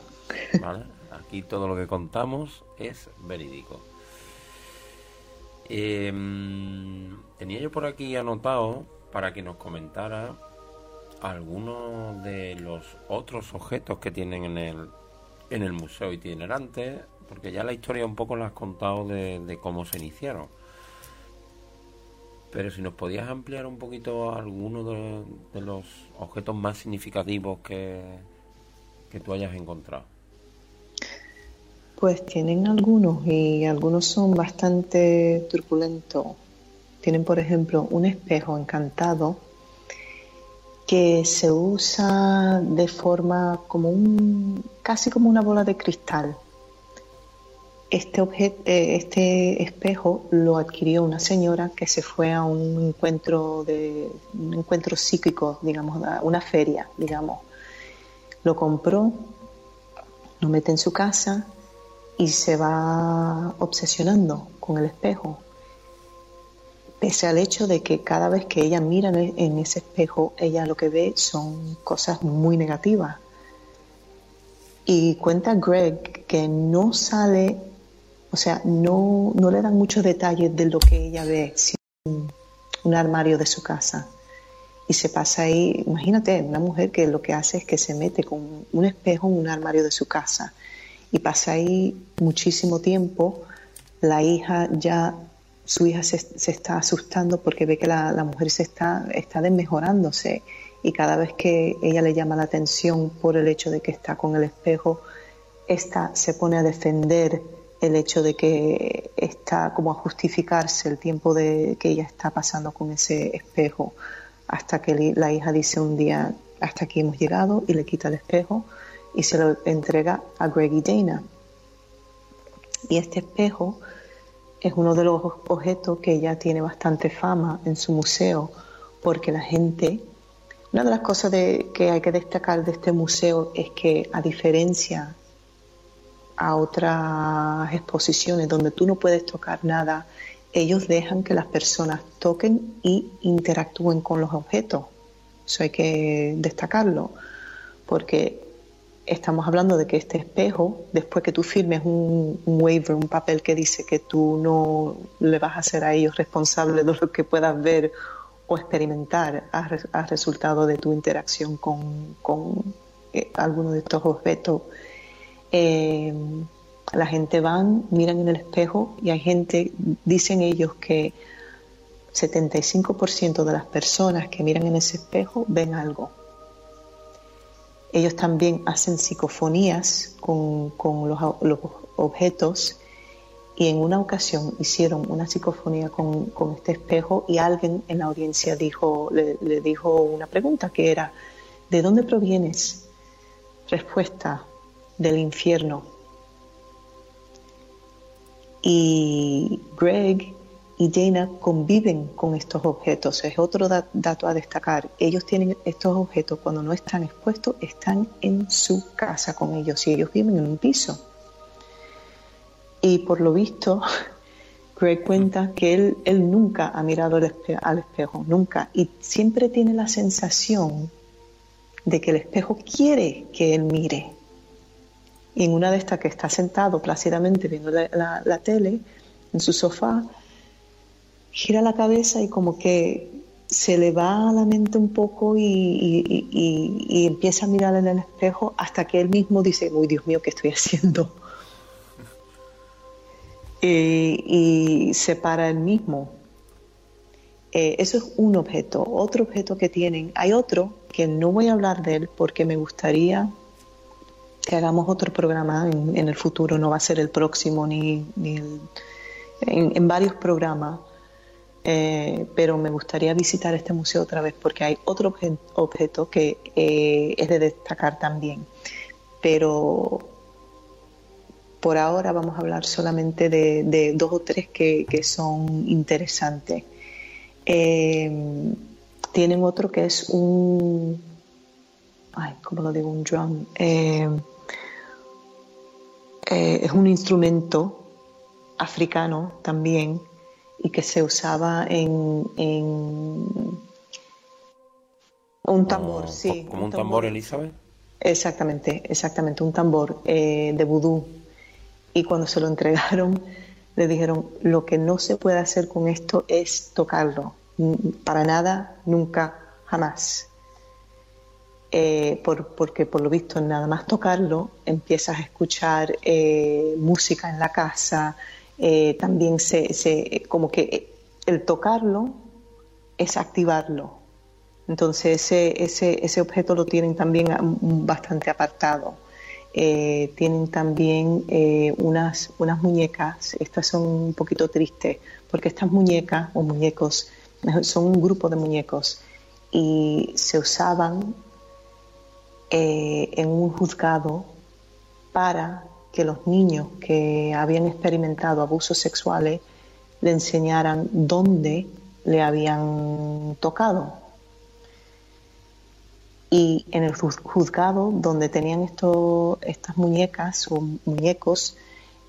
Vale, aquí todo lo que contamos es verídico. Em, tenía yo por aquí anotado para que nos comentara algunos de los otros objetos que tienen en el, en el museo itinerante, porque ya la historia un poco la has contado de, cómo se iniciaron. Pero si nos podías ampliar un poquito algunos de los objetos más significativos que, que tú hayas encontrado? Pues tienen algunos y algunos son bastante turbulentos. Tienen, por ejemplo, un espejo encantado que se usa de forma como un, casi como una bola de cristal. Este, eh, este espejo lo adquirió una señora que se fue a un encuentro de un encuentro psíquico, digamos, una feria, digamos. Lo compró, lo mete en su casa y se va obsesionando con el espejo. Pese al hecho de que cada vez que ella mira en ese espejo, ella lo que ve son cosas muy negativas. Y cuenta Greg que no sale o sea, no, no le dan muchos detalles de lo que ella ve, sino un, armario de su casa. Y se pasa ahí, imagínate, una mujer que lo que hace es que se mete con un espejo en un armario de su casa y pasa ahí muchísimo tiempo. La hija ya, su hija se, está asustando porque ve que la, mujer se está, está desmejorándose y cada vez que ella le llama la atención por el hecho de que está con el espejo, esta se pone a defender el hecho de que está como a justificarse el tiempo de que ella está pasando con ese espejo hasta que la hija dice un día hasta aquí hemos llegado y le quita el espejo y se lo entrega a Greg y Dana. Y este espejo es uno de los objetos que ya tiene bastante fama en su museo porque la gente, una de las cosas que hay que destacar de este museo es que a diferencia a otras exposiciones donde tú no puedes tocar nada, ellos dejan que las personas toquen y interactúen con los objetos. Eso hay que destacarlo, porque estamos hablando de que este espejo, después que tú firmes un, waiver, un papel que dice que tú no le vas a hacer a ellos responsables de lo que puedas ver o experimentar a, resultado de tu interacción con, con eh, alguno de estos objetos, eh, la gente van, miran en el espejo y hay gente, dicen ellos que 75% de las personas que miran en ese espejo ven algo. Ellos también hacen psicofonías con, los, objetos y en una ocasión hicieron una psicofonía con, este espejo y alguien en la audiencia dijo, le, le dijo una pregunta que era, ¿de dónde provienes? Respuesta, del infierno. Y Greg y Dana conviven con estos objetos. Es otro dato a destacar. Ellos tienen estos objetos cuando no están expuestos, están en su casa con ellos y ellos viven en un piso. Y por lo visto, Greg cuenta que él, él nunca ha mirado al espejo, nunca. Y siempre tiene la sensación de que el espejo quiere que él mire y en una de estas que está sentado plácidamente viendo la, tele, en su sofá, gira la cabeza y como que se le va a la mente un poco y, empieza a mirar en el espejo hasta que él mismo dice, uy Dios mío, ¿qué estoy haciendo? y se para él mismo. Eh, eso es un objeto. Otro objeto que tienen, hay otro que no voy a hablar de él porque me gustaría que hagamos otro programa en, el futuro, no va a ser el próximo ni, en, varios programas, eh, pero me gustaría visitar este museo otra vez porque hay otro objeto que eh, es de destacar también. Pero por ahora vamos a hablar solamente de, dos o tres que, son interesantes. Eh, tienen otro que es un, ay, ¿cómo lo digo? Un drum. Eh, es un instrumento africano también y que se usaba en, un tambor, sí. ¿Como un, tambor, Elizabeth? Exactamente, exactamente, un tambor eh, de vudú. Y cuando se lo entregaron, le dijeron, lo que no se puede hacer con esto es tocarlo. Para nada, nunca, jamás. Eh, porque por lo visto nada más tocarlo empiezas a escuchar eh, música en la casa, eh, también se, como que el tocarlo es activarlo. Entonces ese, ese, ese objeto lo tienen también bastante apartado. tienen también unas, unas muñecas, estas son un poquito tristes, porque estas muñecas o muñecos son un grupo de muñecos y se usaban eh, en un juzgado para que los niños que habían experimentado abusos sexuales le enseñaran dónde le habían tocado. Y en el juzgado donde tenían estas muñecas o muñecos,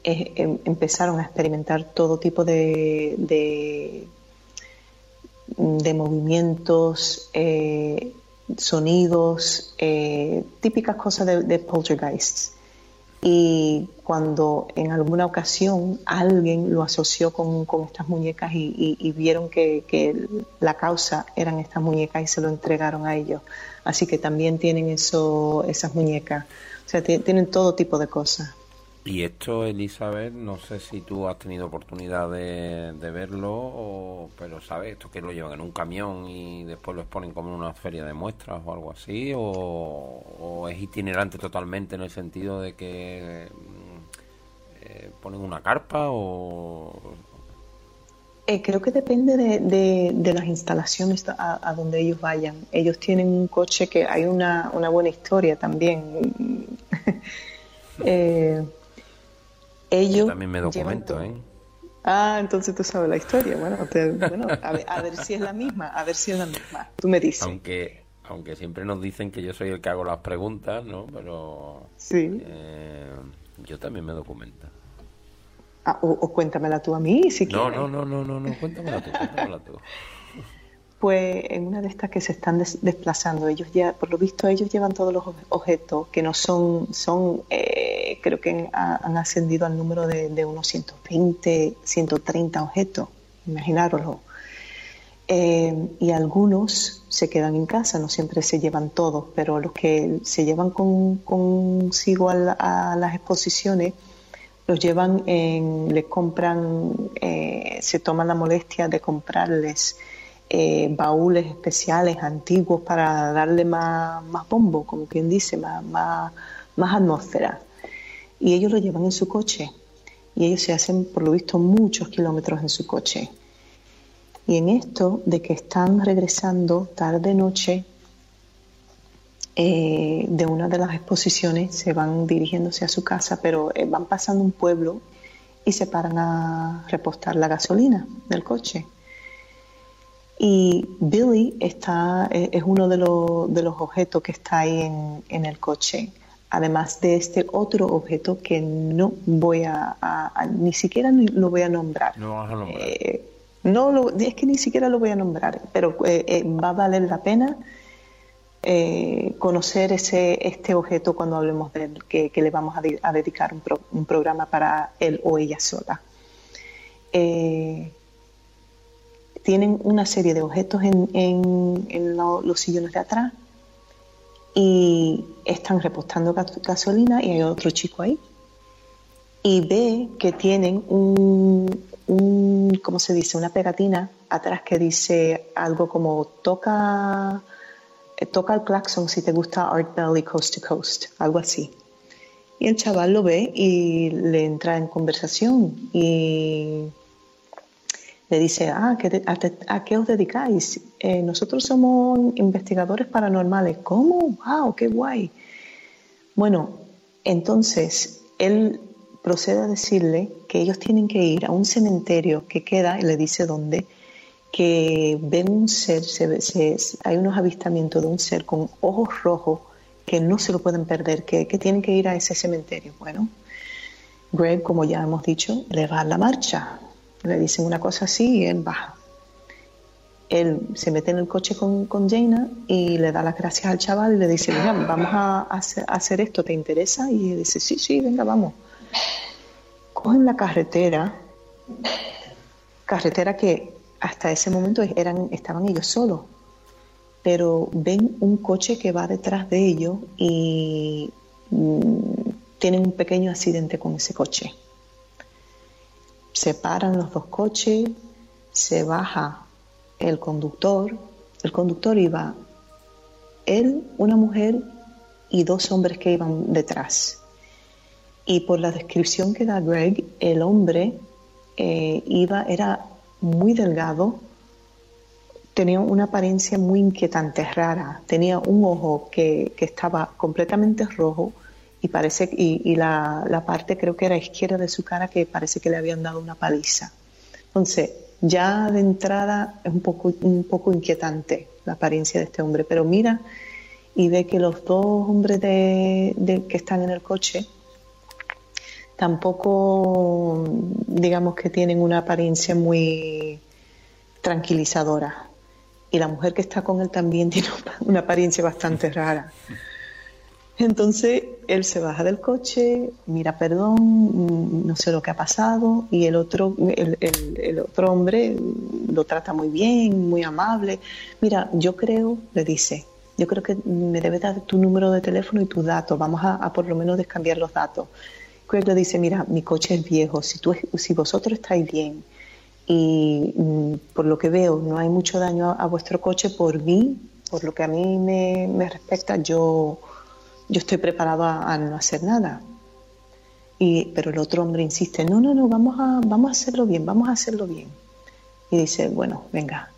eh, em, empezaron a experimentar todo tipo de, de, movimientos, eh, sonidos, eh, típicas cosas de, de poltergeists y cuando en alguna ocasión alguien lo asoció con, estas muñecas y, vieron que, la causa eran estas muñecas y se lo entregaron a ellos. Así que también tienen eso, esas muñecas. O sea, tienen todo tipo de cosas. Y esto, Elizabeth, no sé si tú has tenido oportunidad de, verlo, o, pero ¿sabes? Esto que lo llevan en un camión y después lo exponen como en una feria de muestras o algo así, o, es itinerante totalmente en el sentido de que eh, ponen una carpa o... Eh, creo que depende de, las instalaciones a, donde ellos vayan. Ellos tienen un coche que hay una, una buena historia también. eh, ellos también me documento, ¿eh? Ah, entonces tú sabes la historia. Bueno, bueno a, ver, si es la misma, a ver si es la misma. Tú me dices. Aunque, aunque siempre nos dicen que yo soy el que hago las preguntas, ¿no? Pero sí. Eh, yo también me documento. Ah, o, cuéntamela tú a mí, si no, quieres. No, no, no, no, no, cuéntamela tú, cuéntamela tú. Pues en una de estas que se están desplazando, ellos ya, por lo visto, ellos llevan todos los objetos que no son, son eh, creo que han, ascendido al número de, unos 120, 130 objetos, imaginároslo. Eh, y algunos se quedan en casa, no siempre se llevan todos, pero los que se llevan consigo a, las exposiciones, los llevan, en, les compran, eh, se toman la molestia de comprarles eh, baúles especiales, antiguos, para darle más, más bombo, como quien dice, más, más, atmósfera. Y ellos lo llevan en su coche. Y ellos se hacen, por lo visto, muchos kilómetros en su coche. Y en esto de que están regresando tarde-noche eh, de una de las exposiciones, se van dirigiéndose a su casa, pero eh, van pasando un pueblo y se paran a repostar la gasolina del coche. Y Billy está, eh, es uno de, de, los objetos que está ahí en, el coche, además de este otro objeto que no voy a, ni siquiera lo voy a nombrar. No vas a nombrar. Eh, no es que ni siquiera lo voy a nombrar, pero eh, va a valer la pena conocer ese, este objeto cuando hablemos de él, que, le vamos a, dedicar un, un, programa para él o ella sola tienen una serie de objetos en, los sillones de atrás y están repostando gasolina y hay otro chico ahí y ve que tienen un, un ¿cómo se dice? Una pegatina atrás que dice algo como toca, toca el claxon si te gusta Art Belly Coast to Coast, algo así. Y el chaval lo ve y le entra en conversación y le dice, ah, a, qué os dedicáis? Eh, nosotros somos investigadores paranormales. ¿Cómo? ¡Wow! ¡Qué guay! Bueno, entonces él procede a decirle que ellos tienen que ir a un cementerio que queda, y le dice dónde, que ven un ser, se, hay unos avistamientos de un ser con ojos rojos que no se lo pueden perder, que, que tienen que ir a ese cementerio. Bueno, Greg, como ya hemos dicho, le va a la marcha, le dicen una cosa así y él baja. Él se mete en el coche con, con Jaina y le da las gracias al chaval y le dice, mira, vamos a hacer, esto, ¿te interesa? Y él dice, sí, sí, venga, vamos. Cogen la carretera, carretera que hasta ese momento eran, estaban ellos solos, pero ven un coche que va detrás de ellos y mm, tienen un pequeño accidente con ese coche se paran los dos coches, se baja el conductor, el conductor iba él, una mujer y dos hombres que iban detrás. Y por la descripción que da Greg, el hombre eh, iba, era muy delgado, tenía una apariencia muy inquietante, rara, tenía un ojo que, que estaba completamente rojo y parece y, la, parte creo que era izquierda de su cara que parece que le habían dado una paliza. Entonces, ya de entrada es un poco, un poco inquietante la apariencia de este hombre, pero mira y ve que los dos hombres de, que están en el coche tampoco, digamos que tienen una apariencia muy tranquilizadora. Y la mujer que está con él también tiene una apariencia bastante rara. Entonces él se baja del coche, mira, perdón, no sé lo que ha pasado, y el otro, el, otro hombre lo trata muy bien, muy amable. Mira, yo creo, le dice, yo creo que me debes dar tu número de teléfono y tus datos, vamos a, por lo menos descambiar los datos. Craig le dice, mira, mi coche es viejo, si, tú, si vosotros estáis bien y mm, por lo que veo no hay mucho daño a, vuestro coche, por mí, por lo que a mí me, me respecta, yo yo estoy preparado a, no hacer nada. Y, pero el otro hombre insiste, no, no, no, vamos a, vamos a hacerlo bien, vamos a hacerlo bien. Y dice, bueno, venga,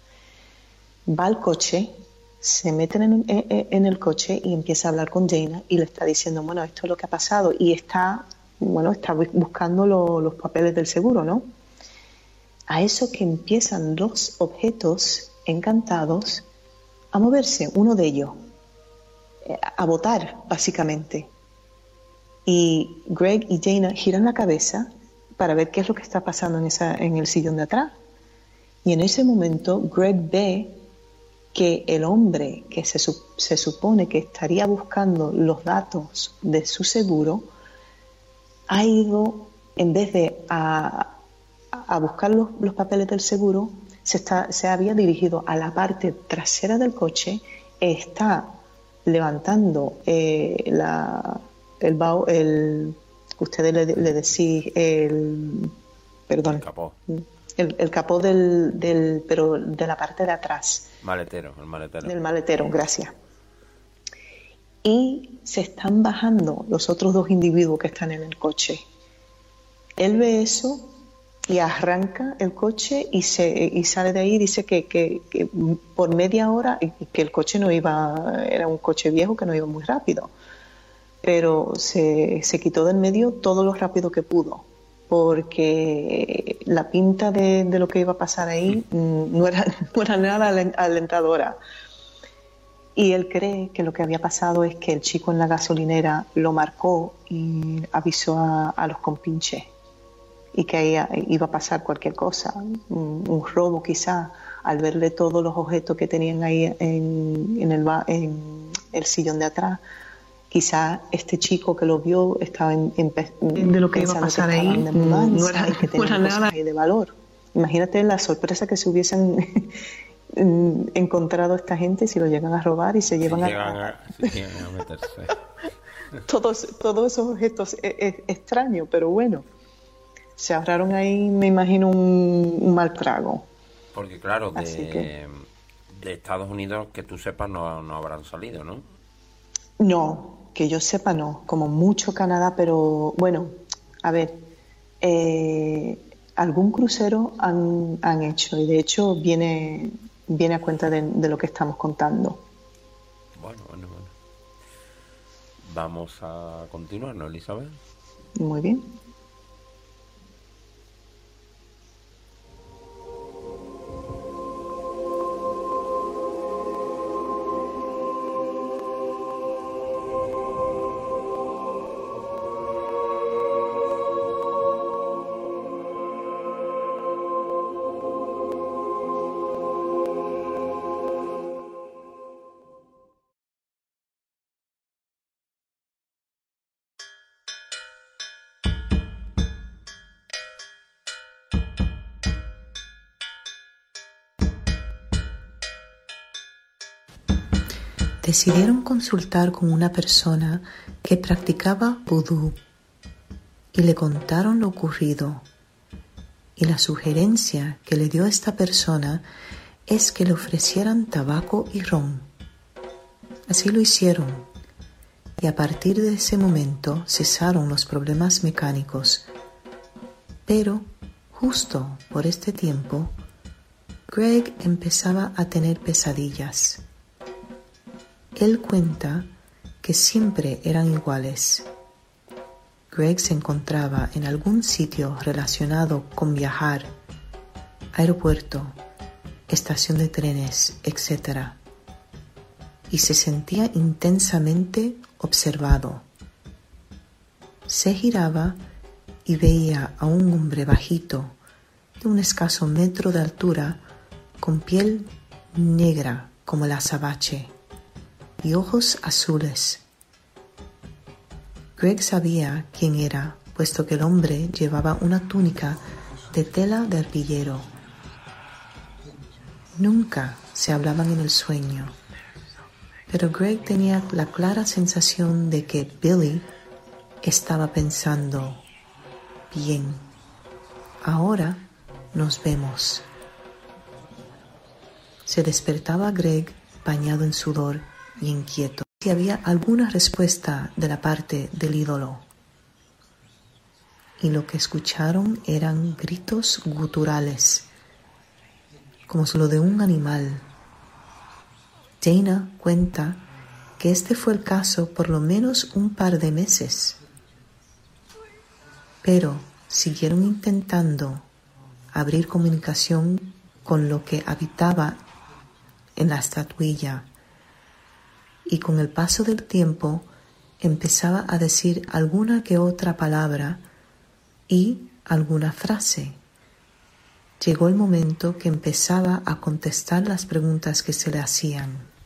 va al coche, se mete en, el coche y empieza a hablar con Jaina y le está diciendo, bueno, esto es lo que ha pasado. Y está, bueno, está buscando los papeles del seguro, ¿no? A eso que empiezan los objetos encantados a moverse, uno de ellos a votar, básicamente. Y Greg y Jaina giran la cabeza para ver qué es lo que está pasando en, esa, en el sillón de atrás. Y en ese momento Greg ve que el hombre que se, se supone que estaría buscando los datos de su seguro ha ido, en vez de a, a buscar los, los, papeles del seguro, se, está, se había dirigido a la parte trasera del coche, está levantando eh, la, el, el ustedes le, le decís el perdón el capó. El, capó del, del, pero de la parte de atrás. Maletero el maletero. Del maletero gracias. Y se están bajando los otros dos individuos que están en el coche. Él ve eso y arranca el coche y, se, y sale de ahí dice que, que, por media hora, que el coche no iba, era un coche viejo que no iba muy rápido, pero se, se quitó del medio todo lo rápido que pudo, porque la pinta de, de lo que iba a pasar ahí mm, no era, no era nada alentadora. Y él cree que lo que había pasado es que el chico en la gasolinera lo marcó y avisó a, a los compinches y que ahí iba a pasar cualquier cosa, un, robo quizá, al verle todos los objetos que tenían ahí en, el, en el sillón de atrás. Quizá este chico que lo vio estaba en, de lo que iba a pasar ahí. no era, que nada. de valor. Imagínate la sorpresa que se hubiesen encontrado esta gente si lo llegan a robar y se llevan a, todos, todos esos objetos es, es extraño, pero bueno se ahorraron ahí, me imagino, un, mal trago. Porque claro, de, de, Estados Unidos, que tú sepas, no, no, habrán salido, ¿no? No, que yo sepa no, como mucho Canadá, pero bueno, a ver, eh, algún crucero han, han, hecho y de hecho viene, viene a cuenta de, de lo que estamos contando. Bueno, bueno, bueno. Vamos a continuar, ¿no, Elizabeth? Muy bien. Decidieron consultar con una persona que practicaba vudú y le contaron lo ocurrido. Y la sugerencia que le dio esta persona es que le ofrecieran tabaco y ron. Así lo hicieron y a partir de ese momento cesaron los problemas mecánicos. Pero justo por este tiempo, Greg empezaba a tener pesadillas. Él cuenta que siempre eran iguales Greg se encontraba en algún sitio relacionado con viajar, aeropuerto, estación de trenes, etc. Y se sentía intensamente observado. Se giraba y veía a un hombre bajito, de un escaso metro de altura, con piel negra como el azabache ojos azules. Greg sabía quién era, puesto que el hombre llevaba una túnica de tela de arpillero. Nunca se hablaban en el sueño, pero Greg tenía la clara sensación de que Billy estaba pensando, bien, ahora nos vemos. Se despertaba Greg bañado en sudor y inquieto. Si había alguna respuesta de la parte del ídolo. Y lo que escucharon eran gritos guturales, como solo de un animal. Dana cuenta que este fue el caso por lo menos un par de meses. Pero siguieron intentando abrir comunicación con lo que habitaba en la estatuilla y con el paso del tiempo empezaba a decir alguna que otra palabra y alguna frase. Llegó el momento que empezaba a contestar las preguntas que se le hacían.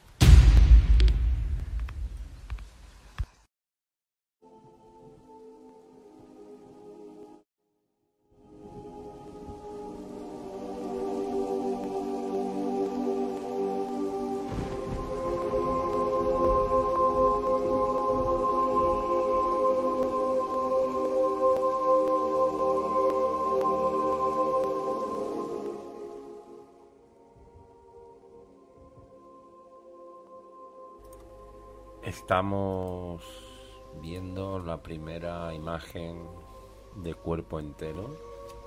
Estamos viendo la primera imagen de cuerpo entero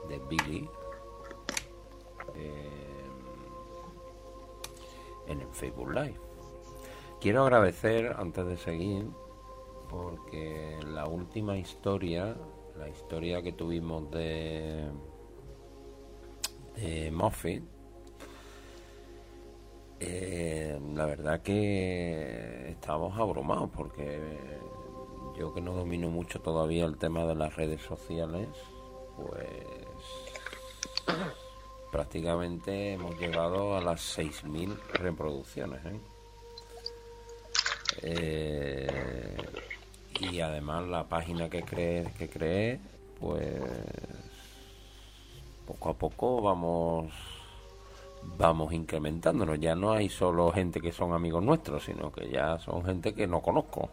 de Billy eh, en el Facebook Live. Quiero agradecer antes de seguir porque la última historia, la historia que tuvimos de, de Moffitt, eh, la verdad que estamos abrumados porque yo que no domino mucho todavía el tema de las redes sociales, pues prácticamente hemos llegado a las 6.000 reproducciones. ¿eh? Eh, y además la página que cree, que cree, pues poco a poco vamos vamos incrementándonos. Ya no hay solo gente que son amigos nuestros, sino que ya son gente que no conozco.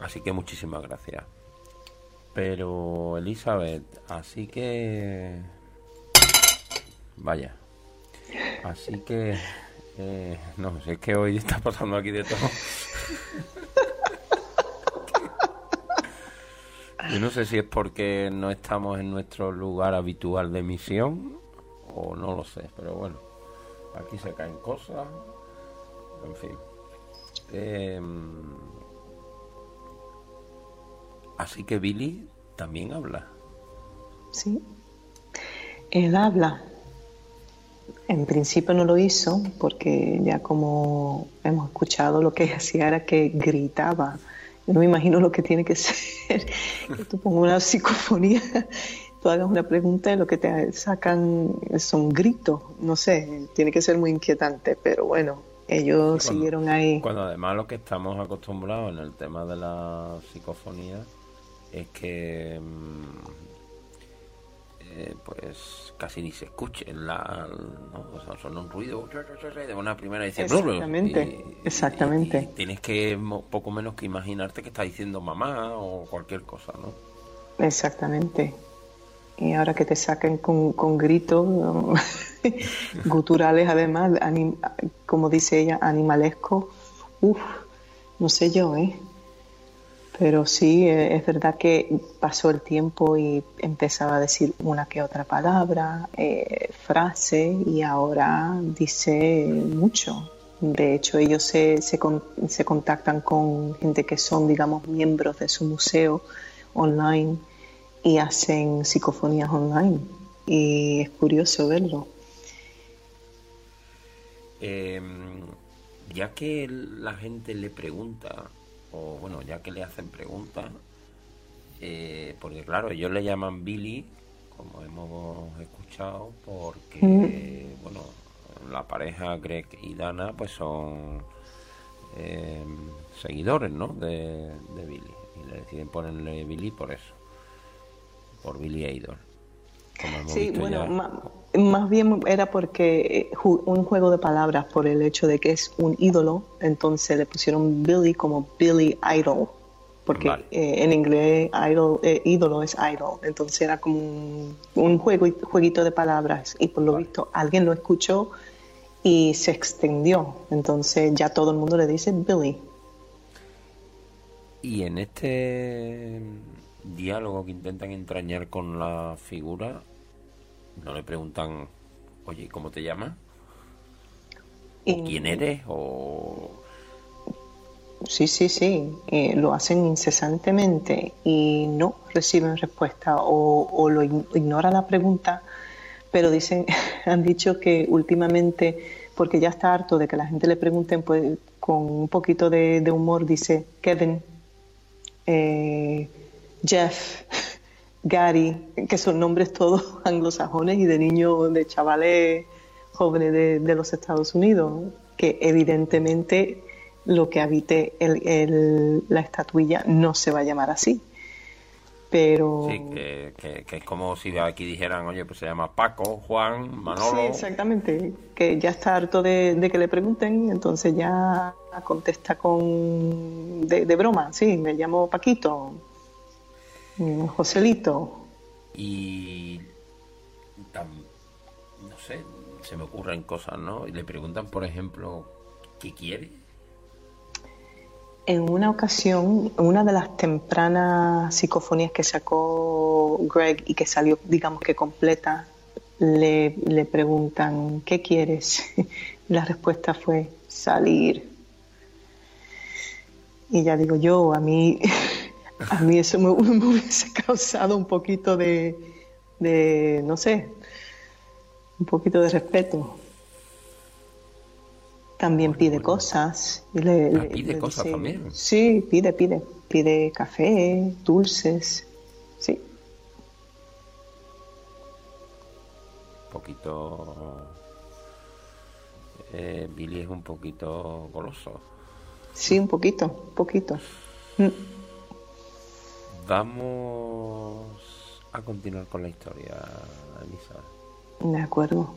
Así que muchísimas gracias. Pero Elizabeth, así que... Vaya. Así que... Eh, no, sé, es que hoy está pasando aquí de todo. Yo no sé si es porque no estamos en nuestro lugar habitual de emisión o no lo sé, pero bueno, aquí se caen cosas, en fin. Em, así que Billy también habla. Sí, él habla. En principio no lo hizo porque ya como hemos escuchado lo que hacía era que gritaba. Yo no me imagino lo que tiene que ser que tú pongas una psicofonía tú hagas una pregunta y lo que te sacan son gritos, no sé, tiene que ser muy inquietante, pero bueno, ellos siguieron ahí. Cuando además lo que estamos acostumbrados en el tema de la psicofonía es que mm, eh, pues casi ni se escuche la ¿no? son un ruido de una primera dice exactamente exactamente. tienes que poco menos que imaginarte que está diciendo mamá o cualquier cosa no exactamente. Y ahora que te saquen con, con gritos guturales, además, como dice ella, animalesco, uff, no sé yo, ¿eh? Pero sí, eh, es verdad que pasó el tiempo y empezaba a decir una que otra palabra, eh, frase, y ahora dice mucho, De hecho, ellos se, se, se contactan con gente que son, digamos, miembros de su museo online y hacen psicofonías online. Y es curioso verlo. Em, ya que la gente le pregunta, o bueno, ya que le hacen preguntas, eh, porque claro, ellos le llaman Billy, como hemos escuchado, porque, mm. bueno, la pareja Greg y Dana, pues son em, seguidores, ¿no? De, Billy. Y le deciden ponerle Billy por eso, por Billy Idol. Sí, bueno, más, bien era porque eh, un juego de palabras por el hecho de que es un ídolo, entonces le pusieron Billy como Billy Idol porque eh, en inglés idol, eh, ídolo es idol, entonces era como un, juego, jueguito de palabras y por lo visto alguien lo escuchó y se extendió, entonces ya todo el mundo le dice Billy. Y en este diálogo que intentan entrañar con la figura, no le preguntan, oye, ¿cómo te llamas? ¿O quién eres? ¿O Sí, sí, sí, eh, lo hacen incesantemente y no reciben respuesta o, lo ignora la pregunta, pero dicen, han dicho que últimamente, porque ya está harto de que la gente le pregunten, pues con un poquito de, humor dice Kevin, eh, Jeff, Gary, que son nombres todos anglosajones y de niños, de chavales jóvenes de, de los Estados Unidos, que evidentemente lo que habite el, la estatuilla no se va a llamar así. Pero... Sí, que, es como si aquí dijeran, oye, pues se llama Paco, Juan, Manolo. Sí, exactamente. Que ya está harto de, que le pregunten, entonces ya contesta con de, broma. Sí, me llamo Paquito, Joselito. Y no sé, se me ocurren cosas, ¿no? Y le preguntan, por ejemplo, ¿qué quiere? En una ocasión, una de las tempranas psicofonías que sacó Greg y que salió, digamos que completa, le, preguntan, ¿qué quieres? La respuesta fue salir. Y ya digo yo, a mí, a mí eso me, hubiese causado un poquito de, de, no sé, un poquito de respeto también pide cosas. le, ah, pide cosas también. Sí, pide, pide. Pide café, dulces. Sí. Un poquito. Eh, Billy es un poquito goloso. Sí, un poquito, un poquito. Mm. Vamos a continuar con la historia, Elisa. De acuerdo.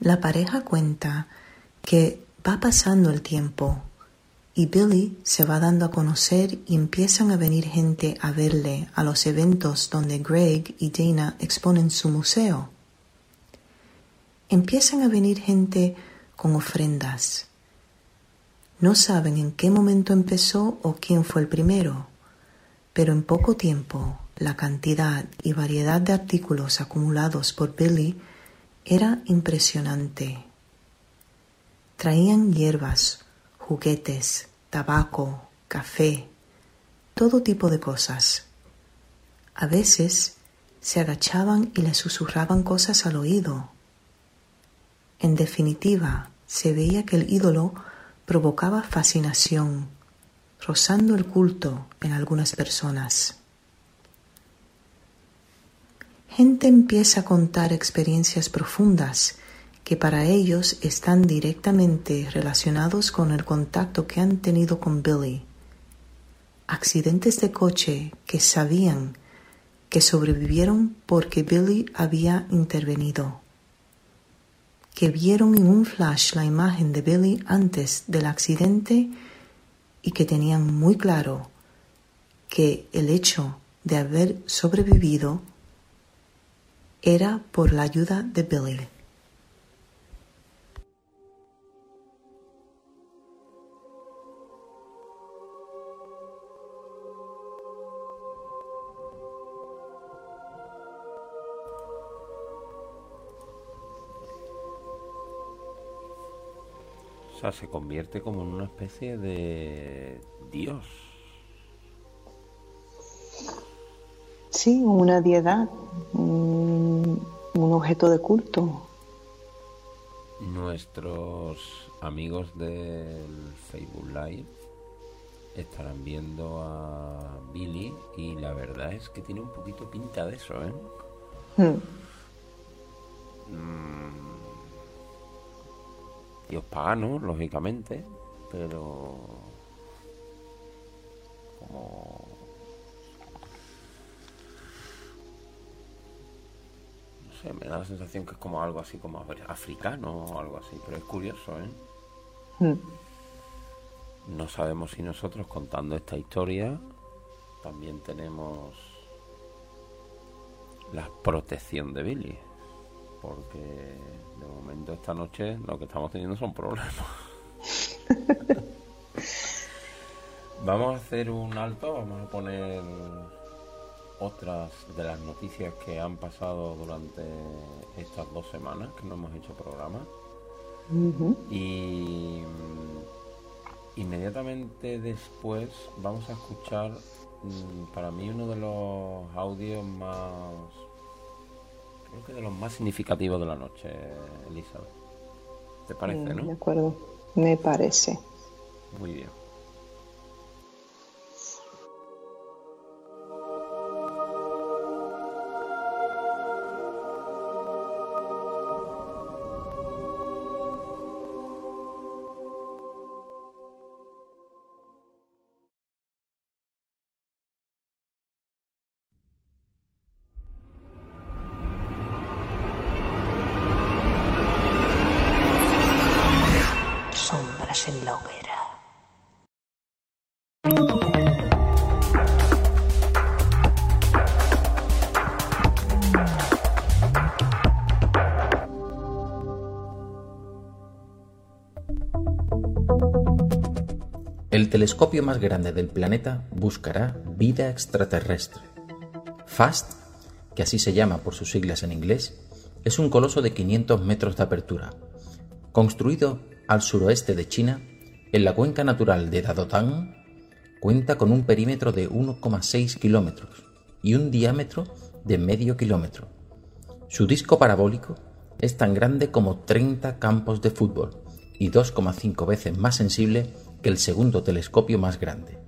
La pareja cuenta que va pasando el tiempo y Billy se va dando a conocer y empiezan a venir gente a verle a los eventos donde Greg y Dana exponen su museo. Empiezan a venir gente con ofrendas. No saben en qué momento empezó o quién fue el primero, pero en poco tiempo la cantidad y variedad de artículos acumulados por Billy era impresionante. Traían hierbas, juguetes, tabaco, café, todo tipo de cosas. A veces se agachaban y le susurraban cosas al oído. En definitiva, se veía que el ídolo provocaba fascinación, rozando el culto en algunas personas gente empieza a contar experiencias profundas que para ellos están directamente relacionados con el contacto que han tenido con Billy. Accidentes de coche que sabían que sobrevivieron porque Billy había intervenido. Que vieron en un flash la imagen de Billy antes del accidente y que tenían muy claro que el hecho de haber sobrevivido era por la ayuda de Billy. O sea, se convierte como en una especie de dios. Sí, una diedad, un, objeto de culto. Nuestros amigos del Facebook Live estarán viendo a Billy y la verdad es que tiene un poquito pinta de eso, ¿eh? Hmm. Mm, Dios pagano, lógicamente, pero como no sé, me da la sensación que es como algo así como africano o algo así, pero es curioso, ¿eh? Hmm. No sabemos si nosotros contando esta historia también tenemos la protección de Billy porque de momento esta noche lo que estamos teniendo son problemas. vamos a hacer un alto, vamos a poner otras de las noticias que han pasado durante estas dos semanas que no hemos hecho programa. Y inmediatamente después vamos a escuchar mm, para mí uno de los audios más creo que de los más significativos de la noche, Elizabeth. ¿Te parece, mm, no? De acuerdo, me parece. Muy bien. El telescopio más grande del planeta buscará vida extraterrestre. FAST, que así se llama por sus siglas en inglés, es un coloso de 500 metros de apertura. Construido al suroeste de China, en la cuenca natural de Dadotang, cuenta con un perímetro de 1,6 kilómetros y un diámetro de medio kilómetro. Su disco parabólico es tan grande como 30 campos de fútbol y 2,5 veces más sensible que el segundo telescopio más grande.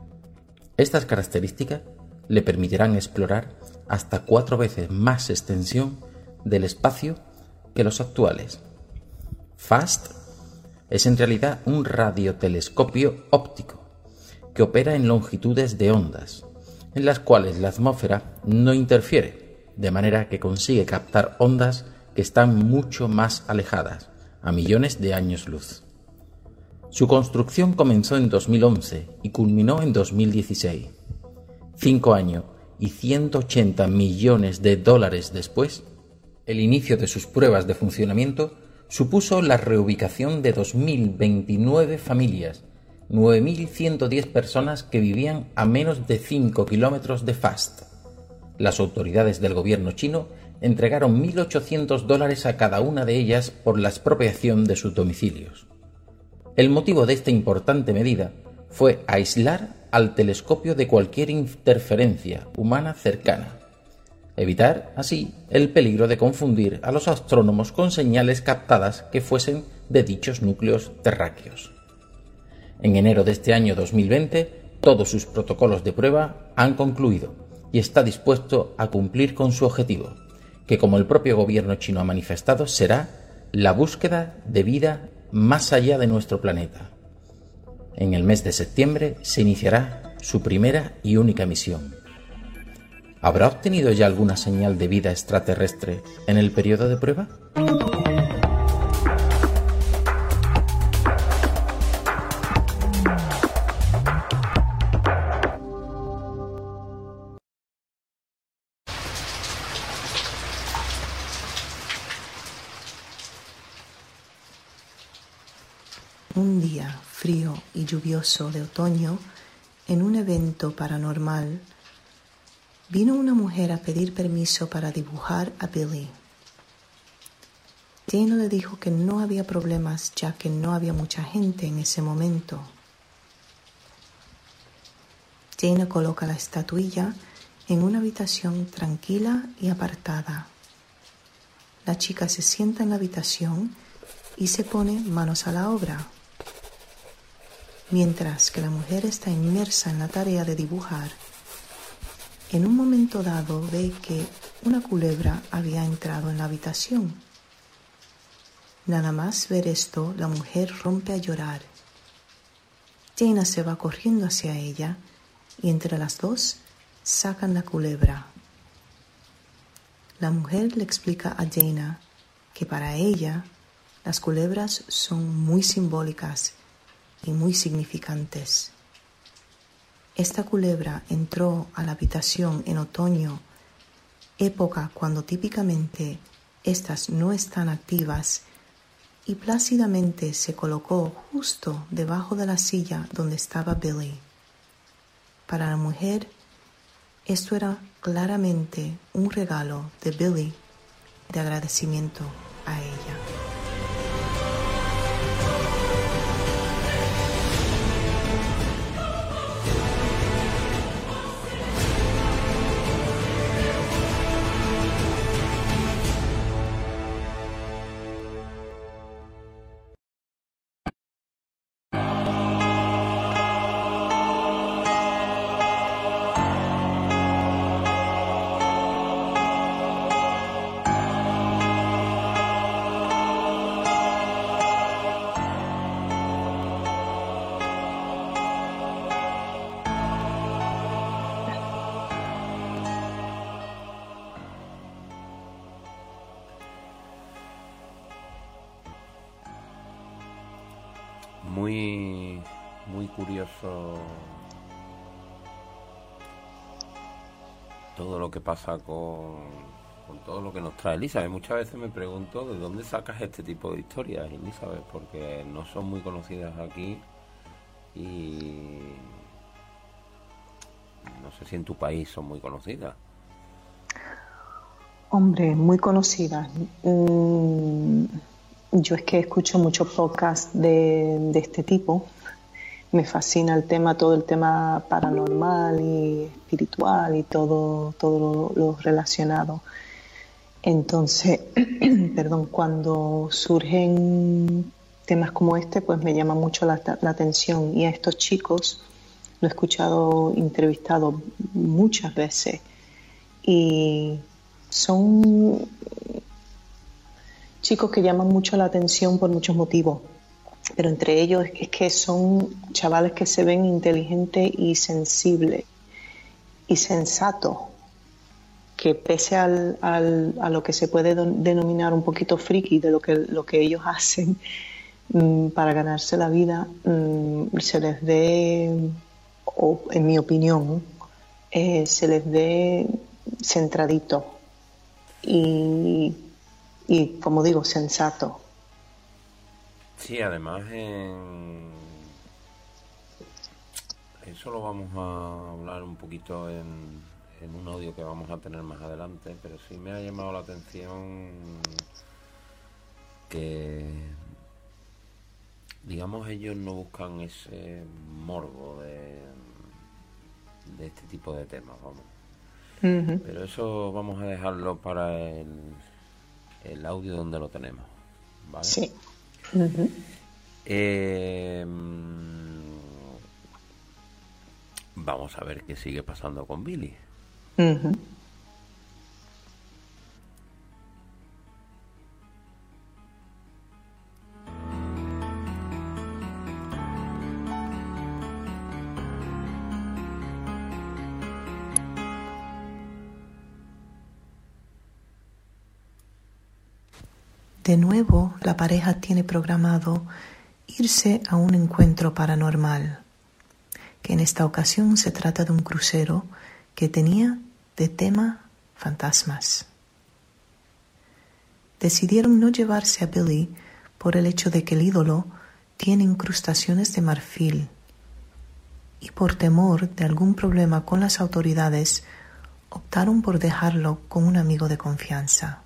Estas características le permitirán explorar hasta cuatro veces más extensión del espacio que los actuales. FAST es en realidad un radiotelescopio óptico que opera en longitudes de ondas, en las cuales la atmósfera no interfiere, de manera que consigue captar ondas que están mucho más alejadas, a millones de años luz. Su construcción comenzó en 2011 y culminó en 2016. Cinco años y 180 millones de dólares después, el inicio de sus pruebas de funcionamiento supuso la reubicación de 2.029 familias, 9.110 personas que vivían a menos de 5 kilómetros de Fast. Las autoridades del gobierno chino entregaron 1.800 dólares a cada una de ellas por la expropiación de sus domicilios. El motivo de esta importante medida fue aislar al telescopio de cualquier interferencia humana cercana, evitar así el peligro de confundir a los astrónomos con señales captadas que fuesen de dichos núcleos terráqueos. En enero de este año 2020, todos sus protocolos de prueba han concluido y está dispuesto a cumplir con su objetivo, que como el propio gobierno chino ha manifestado será la búsqueda de vida más allá de nuestro planeta. En el mes de septiembre se iniciará su primera y única misión. ¿Habrá obtenido ya alguna señal de vida extraterrestre en el periodo de prueba? Un día frío y lluvioso de otoño, en un evento paranormal vino una mujer a pedir permiso para dibujar a Billy. Jane le dijo que no había problemas ya que no había mucha gente en ese momento. Jane coloca la estatuilla en una habitación tranquila y apartada. La chica se sienta en la habitación y se pone manos a la obra. Mientras que la mujer está inmersa en la tarea de dibujar, en un momento dado ve que una culebra había entrado en la habitación. Nada más ver esto, la mujer rompe a llorar. Jaina se va corriendo hacia ella y entre las dos sacan la culebra. La mujer le explica a Jaina que para ella las culebras son muy simbólicas y muy significantes. Esta culebra entró a la habitación en otoño, época cuando típicamente estas no están activas, y plácidamente se colocó justo debajo de la silla donde estaba Billy. Para la mujer, esto era claramente un regalo de Billy de agradecimiento a ella. Pasa con, todo lo que nos trae Elizabeth. Muchas veces me pregunto de dónde sacas este tipo de historias, Elizabeth, porque no son muy conocidas aquí y no sé si en tu país son muy conocidas. Hombre, muy conocidas. Mm, yo es que escucho muchos podcasts de, este tipo. Me fascina el tema, todo el tema paranormal y espiritual y todo, todo lo, relacionado. Entonces, perdón, cuando surgen temas como este, pues me llama mucho la, la, atención. Y a estos chicos lo he escuchado entrevistado muchas veces y son chicos que llaman mucho la atención por muchos motivos, pero entre ellos es que son chavales que se ven inteligentes y sensibles y sensatos, que pese al, a lo que se puede denominar un poquito friki de lo que, lo que ellos hacen mm, para ganarse la vida, mm, se les ve, o en mi opinión, eh, se les ve centradito y y, como digo, sensato. Sí, además en... Eso lo vamos a hablar un poquito en, en un audio que vamos a tener más adelante, pero sí me ha llamado la atención que, digamos, ellos no buscan ese morbo de, de este tipo de temas, vamos. Pero eso vamos a dejarlo para el, el audio donde lo tenemos. ¿vale? Sí. Eh, vamos a ver qué sigue pasando con Billy. De nuevo, la pareja tiene programado irse a un encuentro paranormal, que en esta ocasión se trata de un crucero que tenía de tema fantasmas. Decidieron no llevarse a Billy por el hecho de que el ídolo tiene incrustaciones de marfil y por temor de algún problema con las autoridades optaron por dejarlo con un amigo de confianza.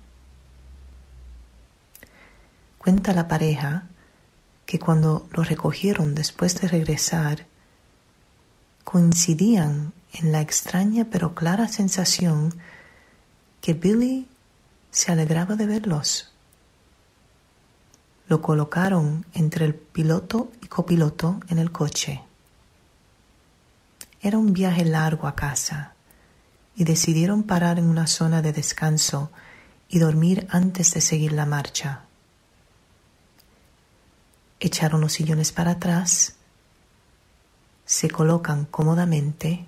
Cuenta la pareja que cuando lo recogieron después de regresar, coincidían en la extraña pero clara sensación que Billy se alegraba de verlos. Lo colocaron entre el piloto y copiloto en el coche. Era un viaje largo a casa y decidieron parar en una zona de descanso y dormir antes de seguir la marcha. Echaron los sillones para atrás, se colocan cómodamente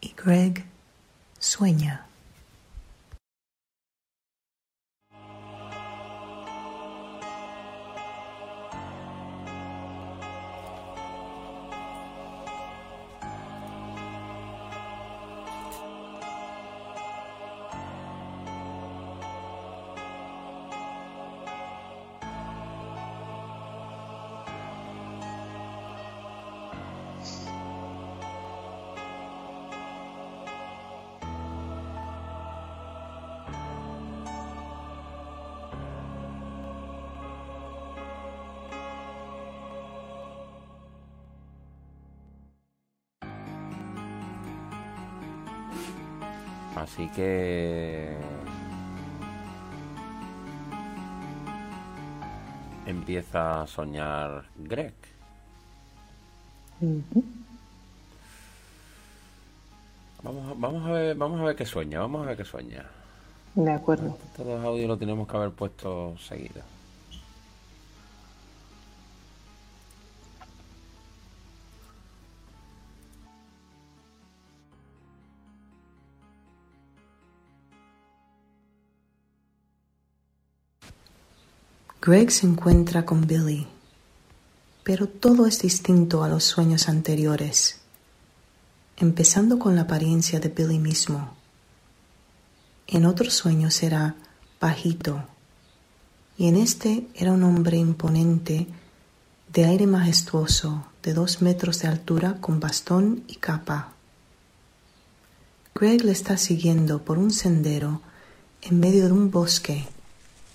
y Greg sueña. Que empieza a soñar Greg. Vamos a, vamos a ver, vamos a ver qué sueña, vamos a ver qué sueña. De acuerdo. Todos los audios lo tenemos que haber puesto seguido. Greg se encuentra con Billy, pero todo es distinto a los sueños anteriores, empezando con la apariencia de Billy mismo. En otro sueño será bajito, y en este era un hombre imponente, de aire majestuoso, de dos metros de altura, con bastón y capa. Greg le está siguiendo por un sendero en medio de un bosque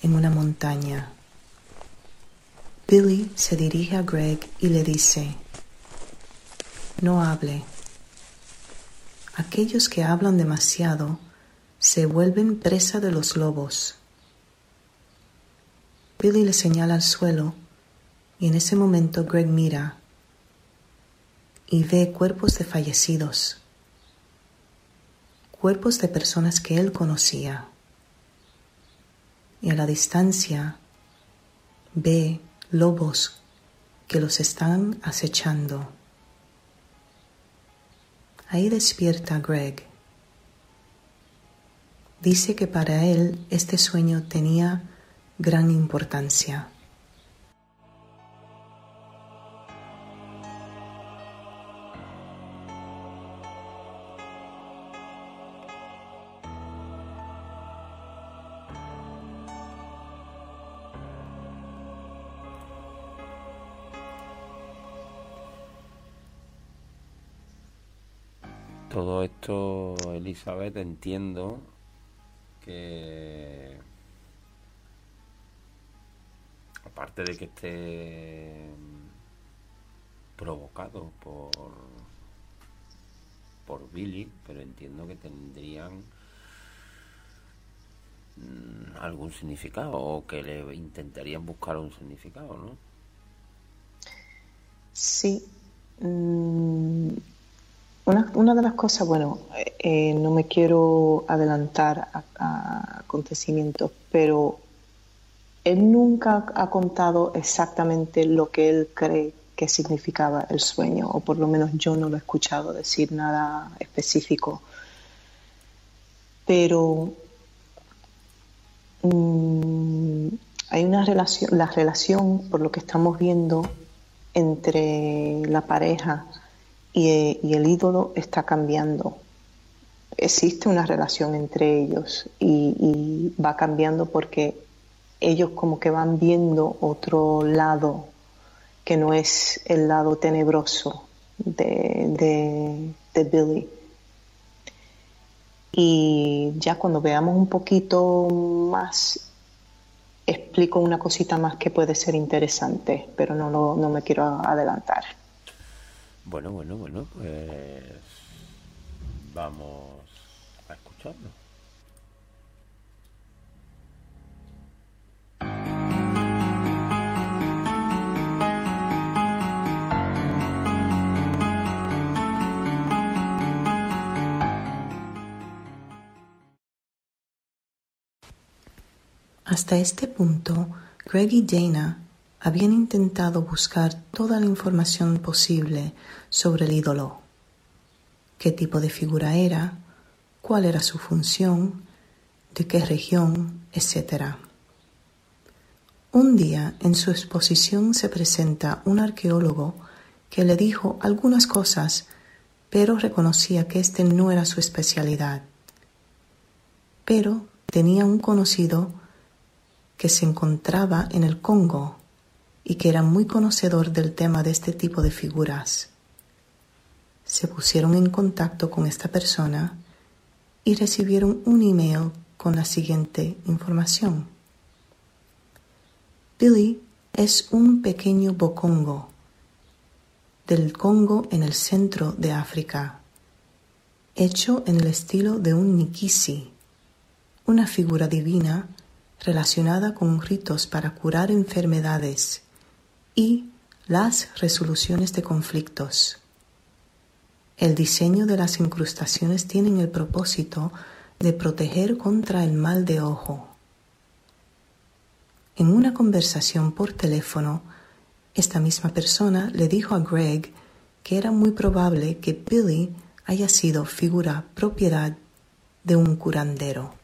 en una montaña. Billy se dirige a Greg y le dice, no hable. Aquellos que hablan demasiado se vuelven presa de los lobos. Billy le señala al suelo y en ese momento Greg mira y ve cuerpos de fallecidos, cuerpos de personas que él conocía. Y a la distancia ve lobos que los están acechando. Ahí despierta Greg. Dice que para él este sueño tenía gran importancia. Esto, Elizabeth, entiendo que aparte de que esté provocado por por Billy, pero entiendo que tendrían mm, algún significado o que le intentarían buscar un significado, ¿no? Sí. Mm, una, de las cosas, bueno, eh, no me quiero adelantar a, acontecimientos, pero él nunca ha contado exactamente lo que él cree que significaba el sueño, o por lo menos yo no lo he escuchado decir nada específico. Pero mm, hay una relación, la relación, por lo que estamos viendo, entre la pareja y, el ídolo está cambiando. Existe una relación entre ellos y, va cambiando porque ellos como que van viendo otro lado que no es el lado tenebroso de, de Billy. Y ya cuando veamos un poquito más, explico una cosita más que puede ser interesante, pero no, lo, no me quiero adelantar. Bueno, bueno, bueno, pues vamos a escucharlo. Hasta este punto, Greg y Dana habían intentado buscar toda la información posible sobre el ídolo. Qué tipo de figura era, cuál era su función, de qué región, etc. Un día en su exposición se presenta un arqueólogo que le dijo algunas cosas, pero reconocía que este no era su especialidad. Pero tenía un conocido que se encontraba en el Congo y que era muy conocedor del tema de este tipo de figuras. Se pusieron en contacto con esta persona y recibieron un email con la siguiente información. Billy es un pequeño bocongo del Congo en el centro de África, hecho en el estilo de un nikisi, una figura divina relacionada con ritos para curar enfermedades y las resoluciones de conflictos. El diseño de las incrustaciones tiene el propósito de proteger contra el mal de ojo. En una conversación por teléfono, esta misma persona le dijo a Greg que era muy probable que Billy haya sido figura propiedad de un curandero.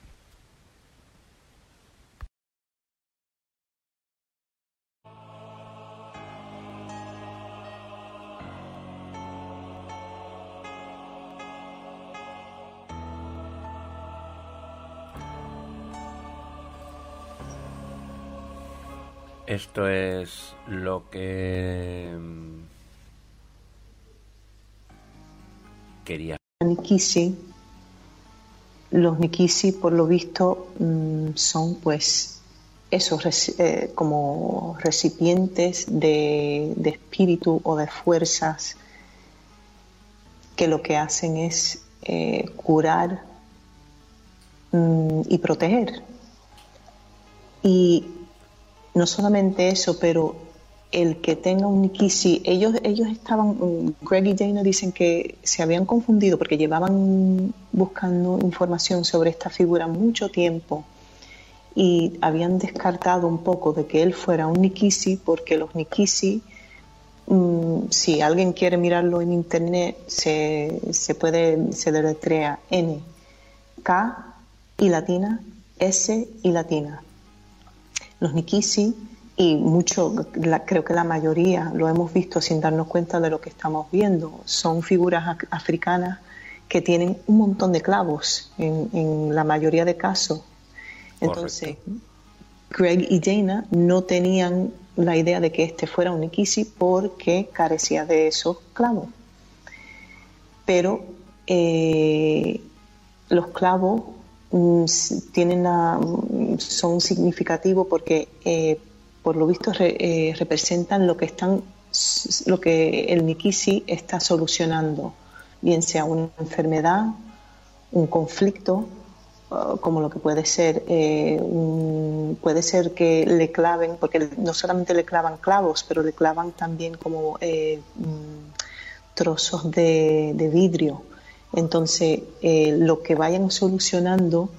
Esto es lo que mm, quería. Nikisi, los Nikisi, por lo visto, mm, son pues esos eh, como recipientes de, espíritu o de fuerzas que lo que hacen es eh, curar mm, y proteger. Y no solamente eso, pero el que tenga un Nikisi, ellos, ellos estaban, mm, Greg y Dana dicen que se habían confundido porque llevaban buscando información sobre esta figura mucho tiempo y habían descartado un poco de que él fuera un Nikisi porque los Nikisi, mm, si alguien quiere mirarlo en internet, se, se puede, se deletrea N, K y latina, S y latina. Los Nikisi y mucho, creo que la mayoría lo hemos visto sin darnos cuenta de lo que estamos viendo. Son figuras africanas que tienen un montón de clavos en, la mayoría de casos. Entonces, Greg y Dana no tenían la idea de que este fuera un Nikisi porque carecía de esos clavos. Pero eh, los clavos tienen mm, son significativos porque eh, por lo visto eh, representan lo que están lo que el Nikisi está solucionando, bien sea una enfermedad, un conflicto, como lo que puede ser, eh, puede ser que le claven, porque no solamente le clavan clavos, pero le clavan también como mm, trozos de vidrio entonces, eh, lo que vayan solucionando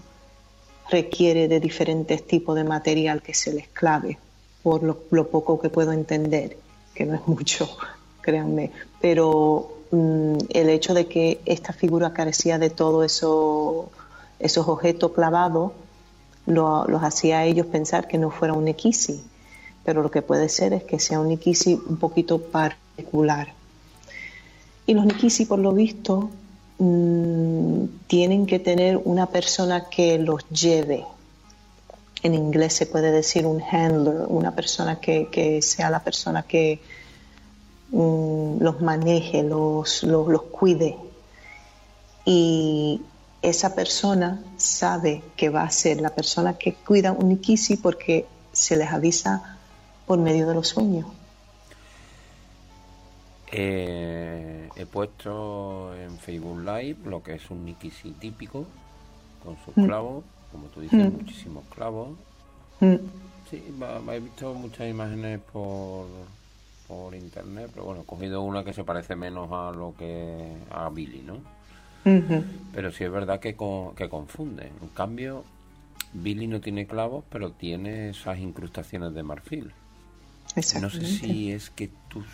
requiere de diferentes tipos de material que se les clave, por lo, poco que puedo entender, que no es mucho, créanme. Pero mm, el hecho de que esta figura carecía de todos eso, esos objetos clavados, los hacía a ellos pensar que no fuera un Nikisi. Pero lo que puede ser es que sea un Nikisi un poquito particular. Y los Nikisi, por lo visto, Mm, tienen que tener una persona que los lleve. En inglés se puede decir un handler, una persona que, sea la persona que mm, los maneje, los, los, cuide. Y esa persona sabe que va a ser la persona que cuida un Nikisi porque se les avisa por medio de los sueños. Eh, he puesto en Facebook Live lo que es un Nikisi típico con sus mm. clavos, como tú dices, mm. muchísimos clavos. Mm. Sí, he visto muchas imágenes por, por internet, pero bueno, he cogido una que se parece menos a lo que a Billy, ¿no? Pero sí es verdad que, que confunde. En cambio, Billy no tiene clavos, pero tiene esas incrustaciones de marfil. No sé si es que tú,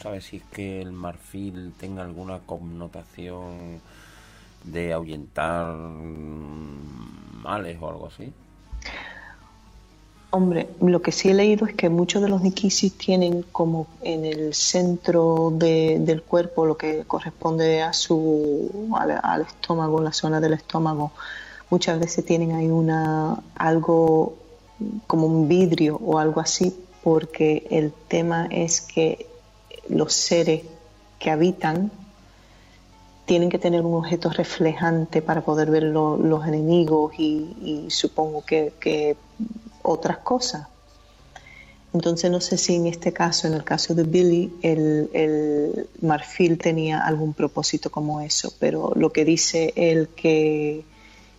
sabes si es que el marfil tenga alguna connotación de ahuyentar males o algo así. Hombre, lo que sí he leído es que muchos de los nikisis tienen como en el centro del cuerpo lo que corresponde a su al, estómago, la zona del estómago. Muchas veces tienen ahí una algo como un vidrio o algo así, porque el tema es que los seres que habitan tienen que tener un objeto reflejante para poder ver los enemigos y, supongo que, otras cosas. Entonces no sé si en este caso, en el caso de Billy, el, marfil tenía algún propósito como eso, pero lo que dice el que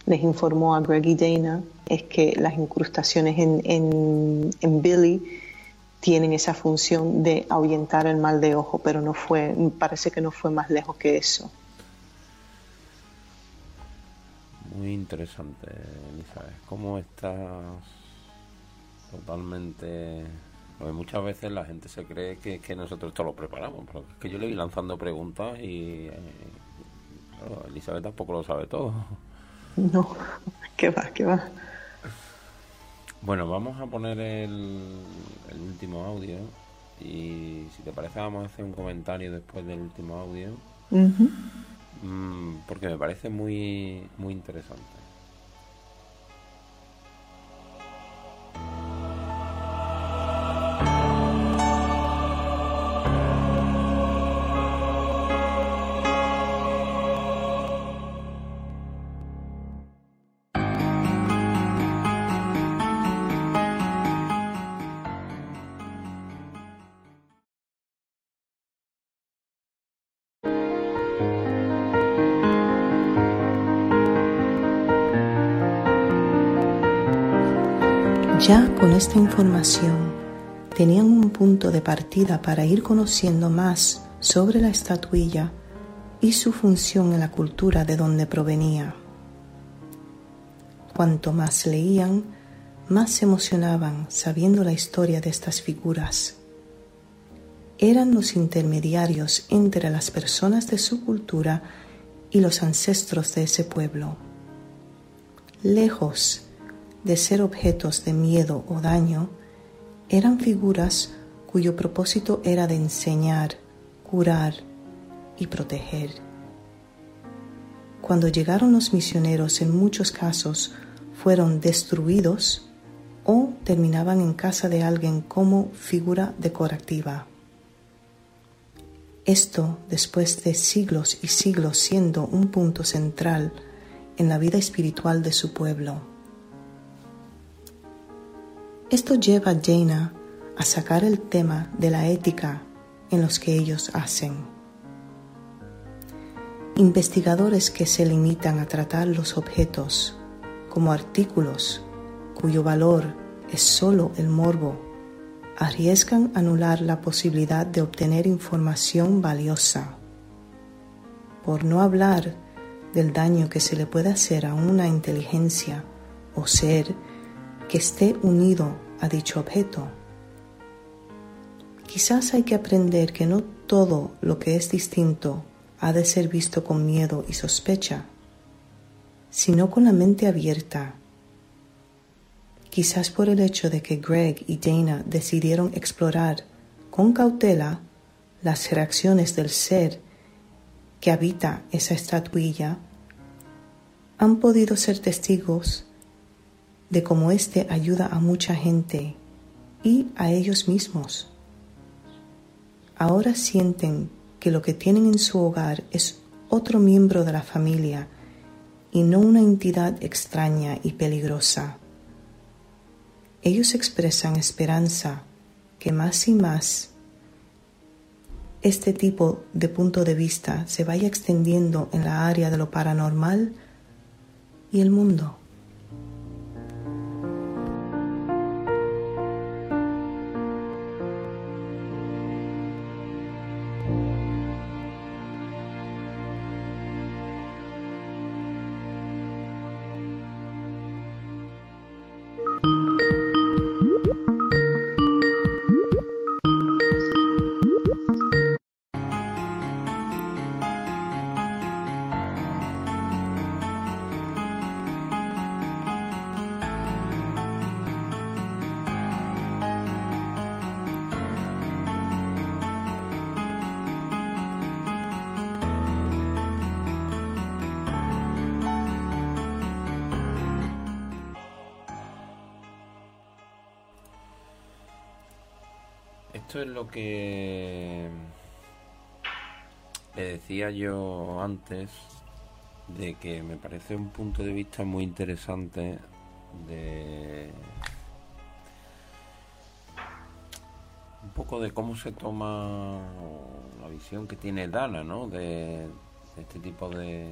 les informó a Greg y Dana es que las incrustaciones en, en Billy tienen esa función de ahuyentar el mal de ojo, pero no fue, parece que no fue más lejos que eso. Muy interesante, Elizabeth. ¿Cómo estás totalmente... Porque muchas veces la gente se cree que, que nosotros esto lo preparamos, pero es que yo le voy lanzando preguntas y eh, Elizabeth tampoco lo sabe todo. No, que va, que va. Bueno, vamos a poner el, el último audio y si te parece vamos a hacer un comentario después del último audio. Mm, porque me parece muy, muy interesante. Esta información tenían un punto de partida para ir conociendo más sobre la estatuilla y su función en la cultura de donde provenía. Cuanto más leían, más se emocionaban sabiendo la historia de estas figuras. Eran los intermediarios entre las personas de su cultura y los ancestros de ese pueblo. Lejos de ser objetos de miedo o daño, eran figuras cuyo propósito era de enseñar, curar y proteger. Cuando llegaron los misioneros en muchos casos fueron destruidos o terminaban en casa de alguien como figura decorativa. Esto después de siglos y siglos siendo un punto central en la vida espiritual de su pueblo. Esto lleva a Jaina a sacar el tema de la ética en los que ellos hacen. Investigadores que se limitan a tratar los objetos como artículos cuyo valor es solo el morbo, arriesgan anular la posibilidad de obtener información valiosa. Por no hablar del daño que se le puede hacer a una inteligencia o ser que esté unido a dicho objeto. Quizás hay que aprender que no todo lo que es distinto ha de ser visto con miedo y sospecha, sino con la mente abierta. Quizás por el hecho de que Greg y Dana decidieron explorar con cautela las reacciones del ser que habita esa estatuilla, han podido ser testigos de cómo éste ayuda a mucha gente y a ellos mismos. ahora sienten que lo que tienen en su hogar es otro miembro de la familia y no una entidad extraña y peligrosa. Ellos expresan esperanza que más y más este tipo de punto de vista se vaya extendiendo en la área de lo paranormal y el mundo. Yo antes de que me parece un punto de vista muy interesante de un poco de cómo se toma la visión que tiene Dana, ¿no? De, este tipo de,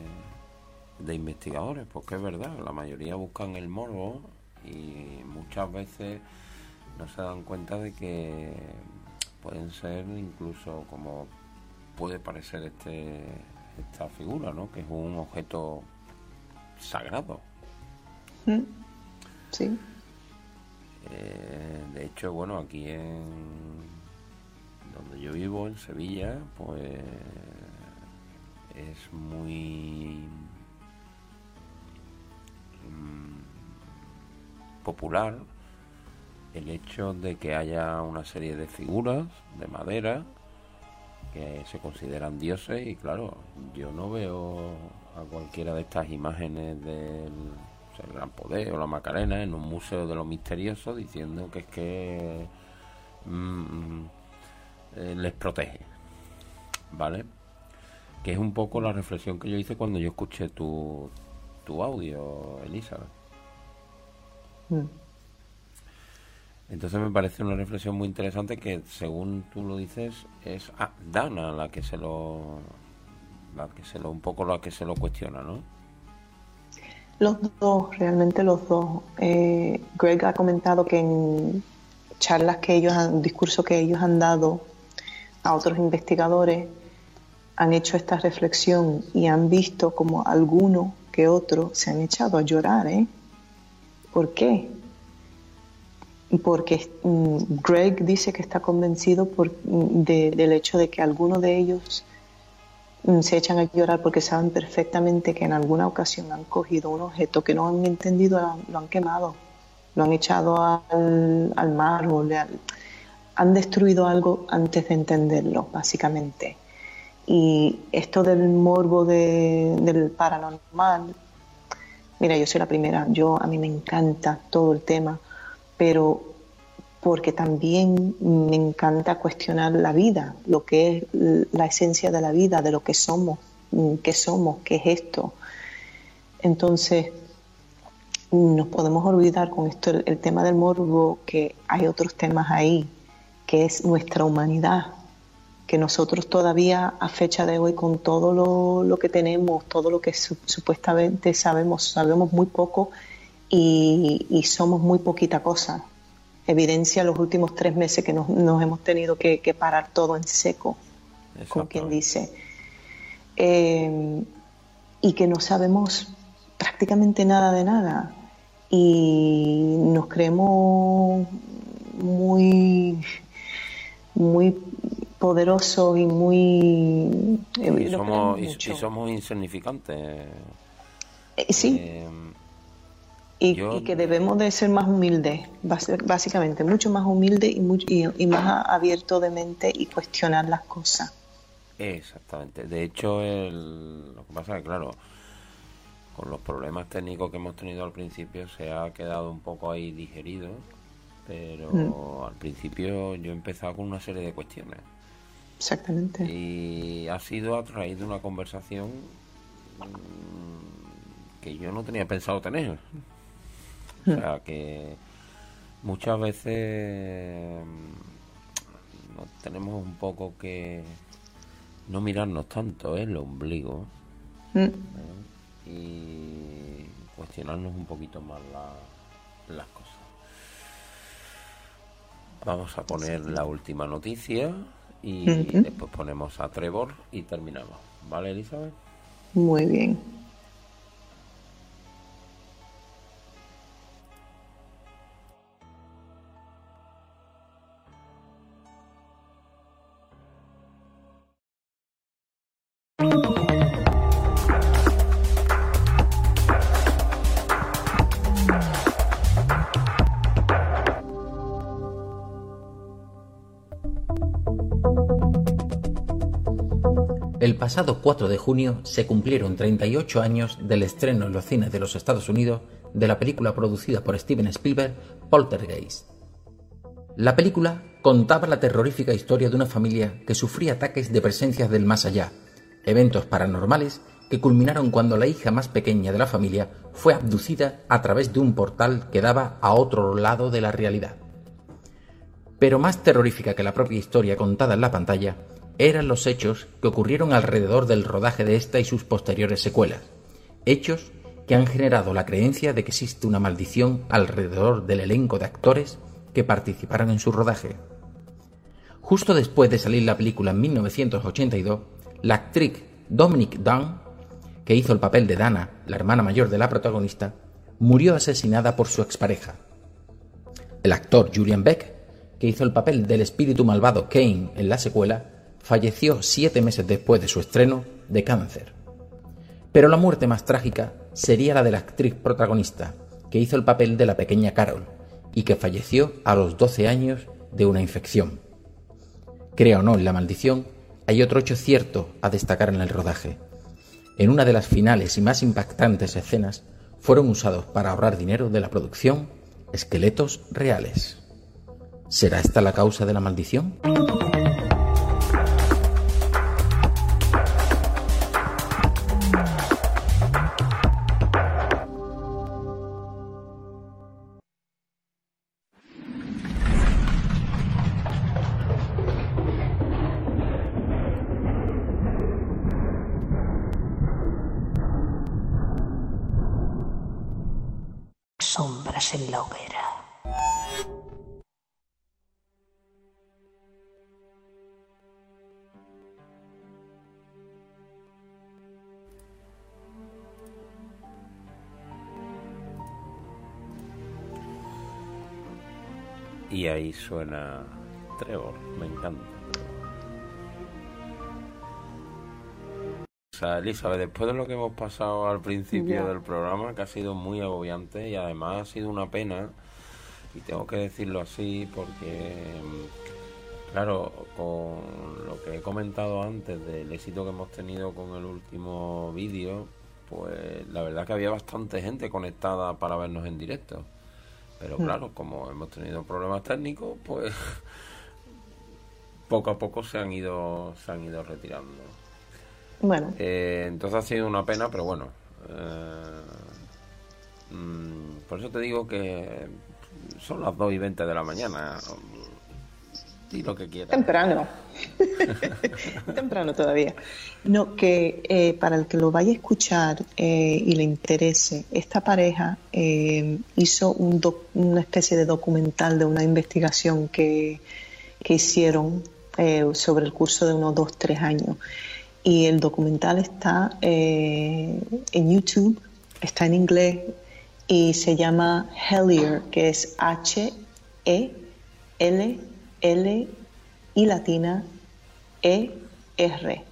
de investigadores, porque es verdad, la mayoría buscan el morbo y muchas veces no se dan cuenta de que pueden ser incluso como puede parecer este esta figura, ¿no? Que es un objeto sagrado. Mm. Sí. Eh, de hecho, bueno, aquí en donde yo vivo, en Sevilla, pues es muy mm, popular el hecho de que haya una serie de figuras de madera que se consideran dioses y claro, yo no veo a cualquiera de estas imágenes del Gran Poder o la Macarena en un museo de lo misterioso diciendo que es que mm, eh, les protege, ¿vale? Que es un poco la reflexión que yo hice cuando yo escuché tu, tu audio, Elizabeth. Mm. Entonces me parece una reflexión muy interesante que, según tú lo dices, es ah, Dana la que se lo, la que se lo, un poco la que se lo cuestiona, ¿no? Los dos, realmente los dos. Eh, Greg ha comentado que en charlas que ellos han, discursos que ellos han dado a otros investigadores, han hecho esta reflexión y han visto como alguno que otro se han echado a llorar, ¿eh? ¿Por qué? Porque mm, Greg dice que está convencido por, mm, del hecho de que algunos de ellos mm, se echan a llorar porque saben perfectamente que en alguna ocasión han cogido un objeto que no han entendido, lo han quemado, lo han echado al, al mar o le han, destruido algo antes de entenderlo, básicamente. Y esto del morbo del paranormal, mira, yo soy la primera, yo a mí me encanta todo el tema pero porque también me encanta cuestionar la vida, lo que es la esencia de la vida, de lo que somos, mm, qué somos, qué es esto. Entonces, nos podemos olvidar con esto el, tema del morbo, que hay otros temas ahí, que es nuestra humanidad, que nosotros todavía a fecha de hoy con todo lo, que tenemos, todo lo que supuestamente sabemos, sabemos muy poco y, somos muy poquita cosa. Evidencia los últimos tres meses que nos, hemos tenido que, parar todo en seco, como quien dice. Eh, y que no sabemos prácticamente nada de nada. Y nos creemos muy, muy poderosos y muy... y, somos, y, somos insignificantes. Eh, sí. Y, que debemos de ser más humildes, básicamente, mucho más humildes y, y, más abiertos de mente y cuestionar las cosas. Exactamente. De hecho, el, lo que pasa es que, claro, con los problemas técnicos que hemos tenido al principio se ha quedado un poco ahí digerido, pero mm. al principio yo he empezado con una serie de cuestiones. Exactamente. Y ha sido a través de una conversación mm, que yo no tenía pensado tener. O Hmm. sea que muchas veces mm, nos tenemos un poco que no mirarnos tanto ¿eh? el ombligo Mm, ¿eh? y cuestionarnos un poquito más la- las cosas. Vamos a poner la última noticia y después ponemos a Trevor y terminamos. ¿Vale, Elizabeth? Muy bien. Pasado 4 de junio se cumplieron 38 años del estreno en los cines de los Estados Unidos de la película producida por Steven Spielberg, Poltergeist. La película contaba la terrorífica historia de una familia que sufría ataques de presencias del más allá, eventos paranormales que culminaron cuando la hija más pequeña de la familia fue abducida a través de un portal que daba a otro lado de la realidad. Pero más terrorífica que la propia historia contada en la pantalla eran los hechos que ocurrieron alrededor del rodaje de esta y sus posteriores secuelas. Hechos que han generado la creencia de que existe una maldición alrededor del elenco de actores que participaron en su rodaje. Justo después de salir la película en 1982, la actriz Dominic Dunn, que hizo el papel de Dana, la hermana mayor de la protagonista, murió asesinada por su expareja. El actor Julian Beck, que hizo el papel del espíritu malvado Kane en la secuela, falleció siete meses después de su estreno de cáncer. Pero la muerte más trágica sería la de la actriz protagonista, que hizo el papel de la pequeña Carol y que falleció a los 12 años de una infección. Crea o no en la maldición, hay otro hecho cierto a destacar en el rodaje. En una de las finales y más impactantes escenas fueron usados para ahorrar dinero de la producción esqueletos reales. ¿Será esta la causa de la maldición? Trevor, me encanta. O sea, Elizabeth, después de lo que hemos pasado al principio del programa, que ha sido muy agobiante y además ha sido una pena, y tengo que decirlo así porque, claro, con lo que he comentado antes del éxito que hemos tenido con el último vídeo, pues la verdad que había bastante gente conectada para vernos en directo. Pero claro, como hemos tenido problemas técnicos, pues poco a poco se han ido, se han ido retirando. Bueno, Eh, entonces ha sido una pena, pero bueno. eh, mm, por eso te digo que son las 2 y 20 de la mañana. Di lo que quieras. temprano. temprano todavía. No, que eh, para el que lo vaya a escuchar eh, y le interese, esta pareja eh, hizo un doc- una especie de documental de una investigación que, que hicieron sobre el curso de unos dos, tres años. Y el documental está en YouTube, está en inglés y se llama Hellier, que es H-E-L-L y latina E-R.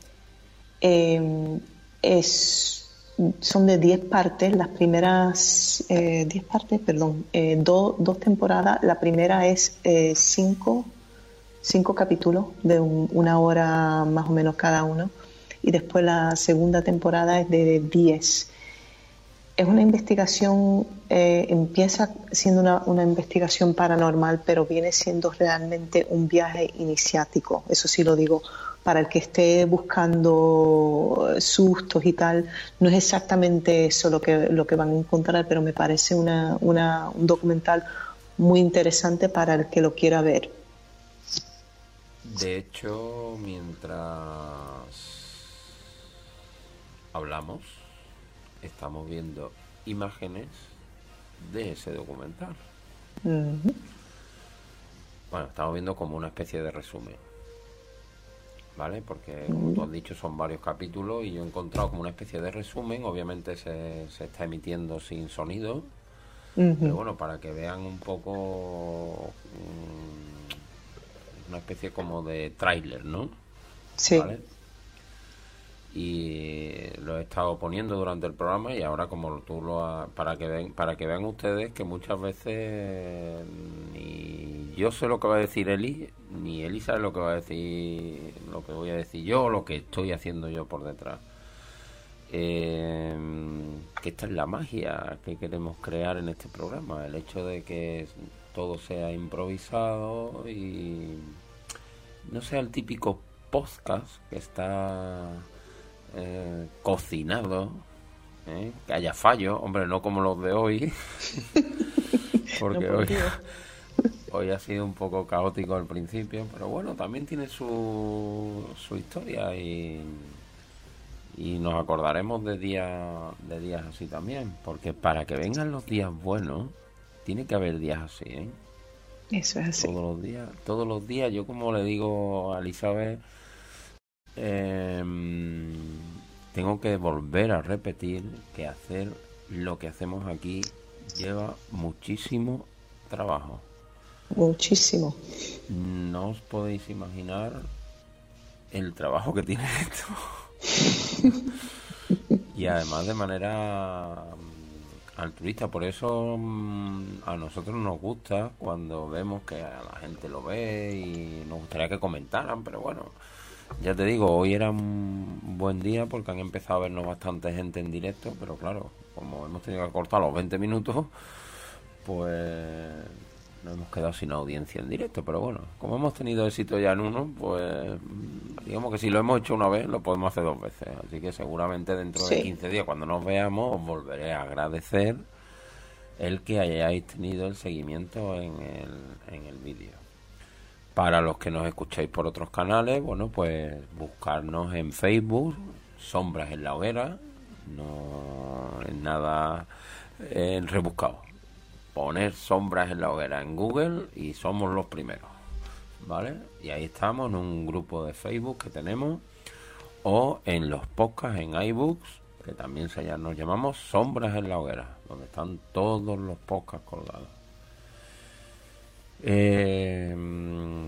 Eh, es, son de 10 partes, las primeras 10 partes, perdón, eh, do- dos temporadas. La primera es 5 cinco capítulos de un- una hora más o menos cada uno y después la segunda temporada es de 10. Es una investigación, eh, empieza siendo una, una, investigación paranormal, pero viene siendo realmente un viaje iniciático, eso sí lo digo, para el que esté buscando sustos y tal, no es exactamente eso lo que, lo que van a encontrar, pero me parece una, una, un documental muy interesante para el que lo quiera ver. De hecho, mientras hablamos, estamos viendo imágenes de ese documental. Bueno, estamos viendo como una especie de resumen. ¿Vale? Porque, como tú has dicho, son varios capítulos y yo he encontrado como una especie de resumen. Obviamente se, se está emitiendo sin sonido. Pero bueno, para que vean un poco mm, una especie como de tráiler, ¿no? Sí. ¿Vale? Y lo he estado poniendo durante el programa y ahora como tú lo has, para que ven, para que vean ustedes que muchas veces ni yo sé lo que va a decir Eli ni Eli sabe lo que va a decir lo que voy a decir yo o lo que estoy haciendo yo por detrás. Eh, que esta es la magia que queremos crear en este programa el hecho de que todo sea improvisado y no sea el típico podcast que está eh, cocinado, ¿eh? que haya fallo, hombre, no como los de hoy, porque No, por hoy, hoy ha sido un poco caótico al principio, pero bueno, también tiene su, su historia y, y nos acordaremos de días, de días así también, porque para que vengan los días buenos, tiene que haber días así, ¿eh? Eso es así. todos los días todos los días yo como le digo a Elizabeth em, tengo que volver a repetir que hacer lo que hacemos aquí lleva muchísimo trabajo. Muchísimo. no os podéis imaginar el trabajo que tiene esto. Y además de manera mm, altruista. Por eso mm, a nosotros nos gusta cuando vemos que a la gente lo ve y nos gustaría que comentaran pero bueno ya te digo hoy era un buen día porque han empezado a vernos bastante gente en directo pero claro como hemos tenido que cortar los 20 minutos pues nos hemos quedado sin audiencia en directo, pero bueno, como hemos tenido éxito ya en uno, pues digamos que si lo hemos hecho una vez, lo podemos hacer dos veces. Así que seguramente dentro de Sí. 15 días, cuando nos veamos, os volveré a agradecer el que hayáis tenido el seguimiento en el, en el vídeo. Para los que nos escucháis por otros canales, bueno, pues buscarnos en Facebook, Sombras en la Hoguera, no es nada eh, rebuscado poner sombras en la hoguera en Google y somos los primeros, ¿vale? Y ahí estamos en un grupo de Facebook que tenemos o en los podcasts en iBooks, que también nos llamamos Sombras en la hoguera, donde están todos los podcasts colgados. Eh, mm,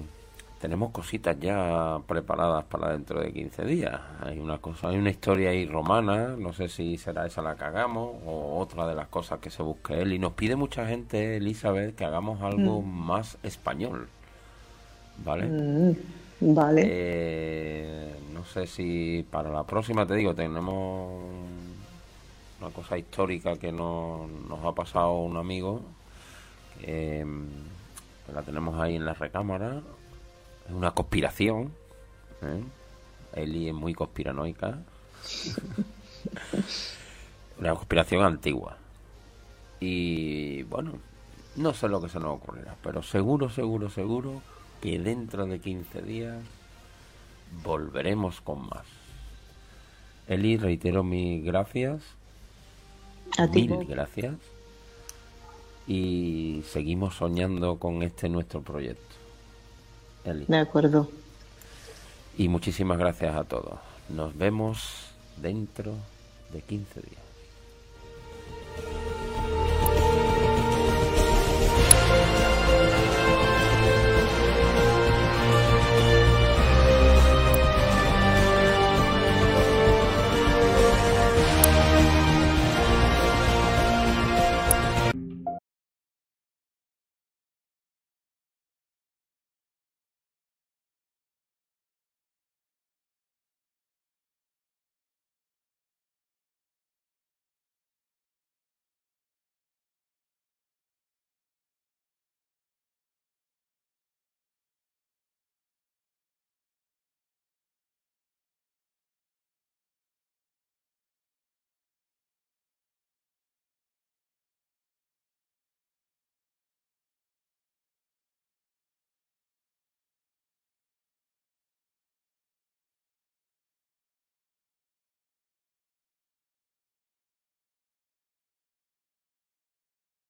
tenemos cositas ya preparadas para dentro de 15 días. Hay una cosa, hay una historia ahí romana, no sé si será esa la que hagamos o otra de las cosas que se busque él. Y nos pide mucha gente, Elizabeth, que hagamos algo más español. ¿Vale? Mm, vale. Eh, no sé si para la próxima, te digo, tenemos una cosa histórica que no- nos ha pasado un amigo. mm, la tenemos ahí en la recámara. Es una conspiración. ¿eh? Eli es muy conspiranoica. una conspiración antigua. Y bueno, no sé lo que se nos ocurrirá, pero seguro, seguro, seguro que dentro de 15 días volveremos con más. Eli, reitero mis gracias. A ti, Mil gracias. Y seguimos soñando con este nuestro proyecto. Eli. De acuerdo. Y muchísimas gracias a todos. Nos vemos dentro de 15 días.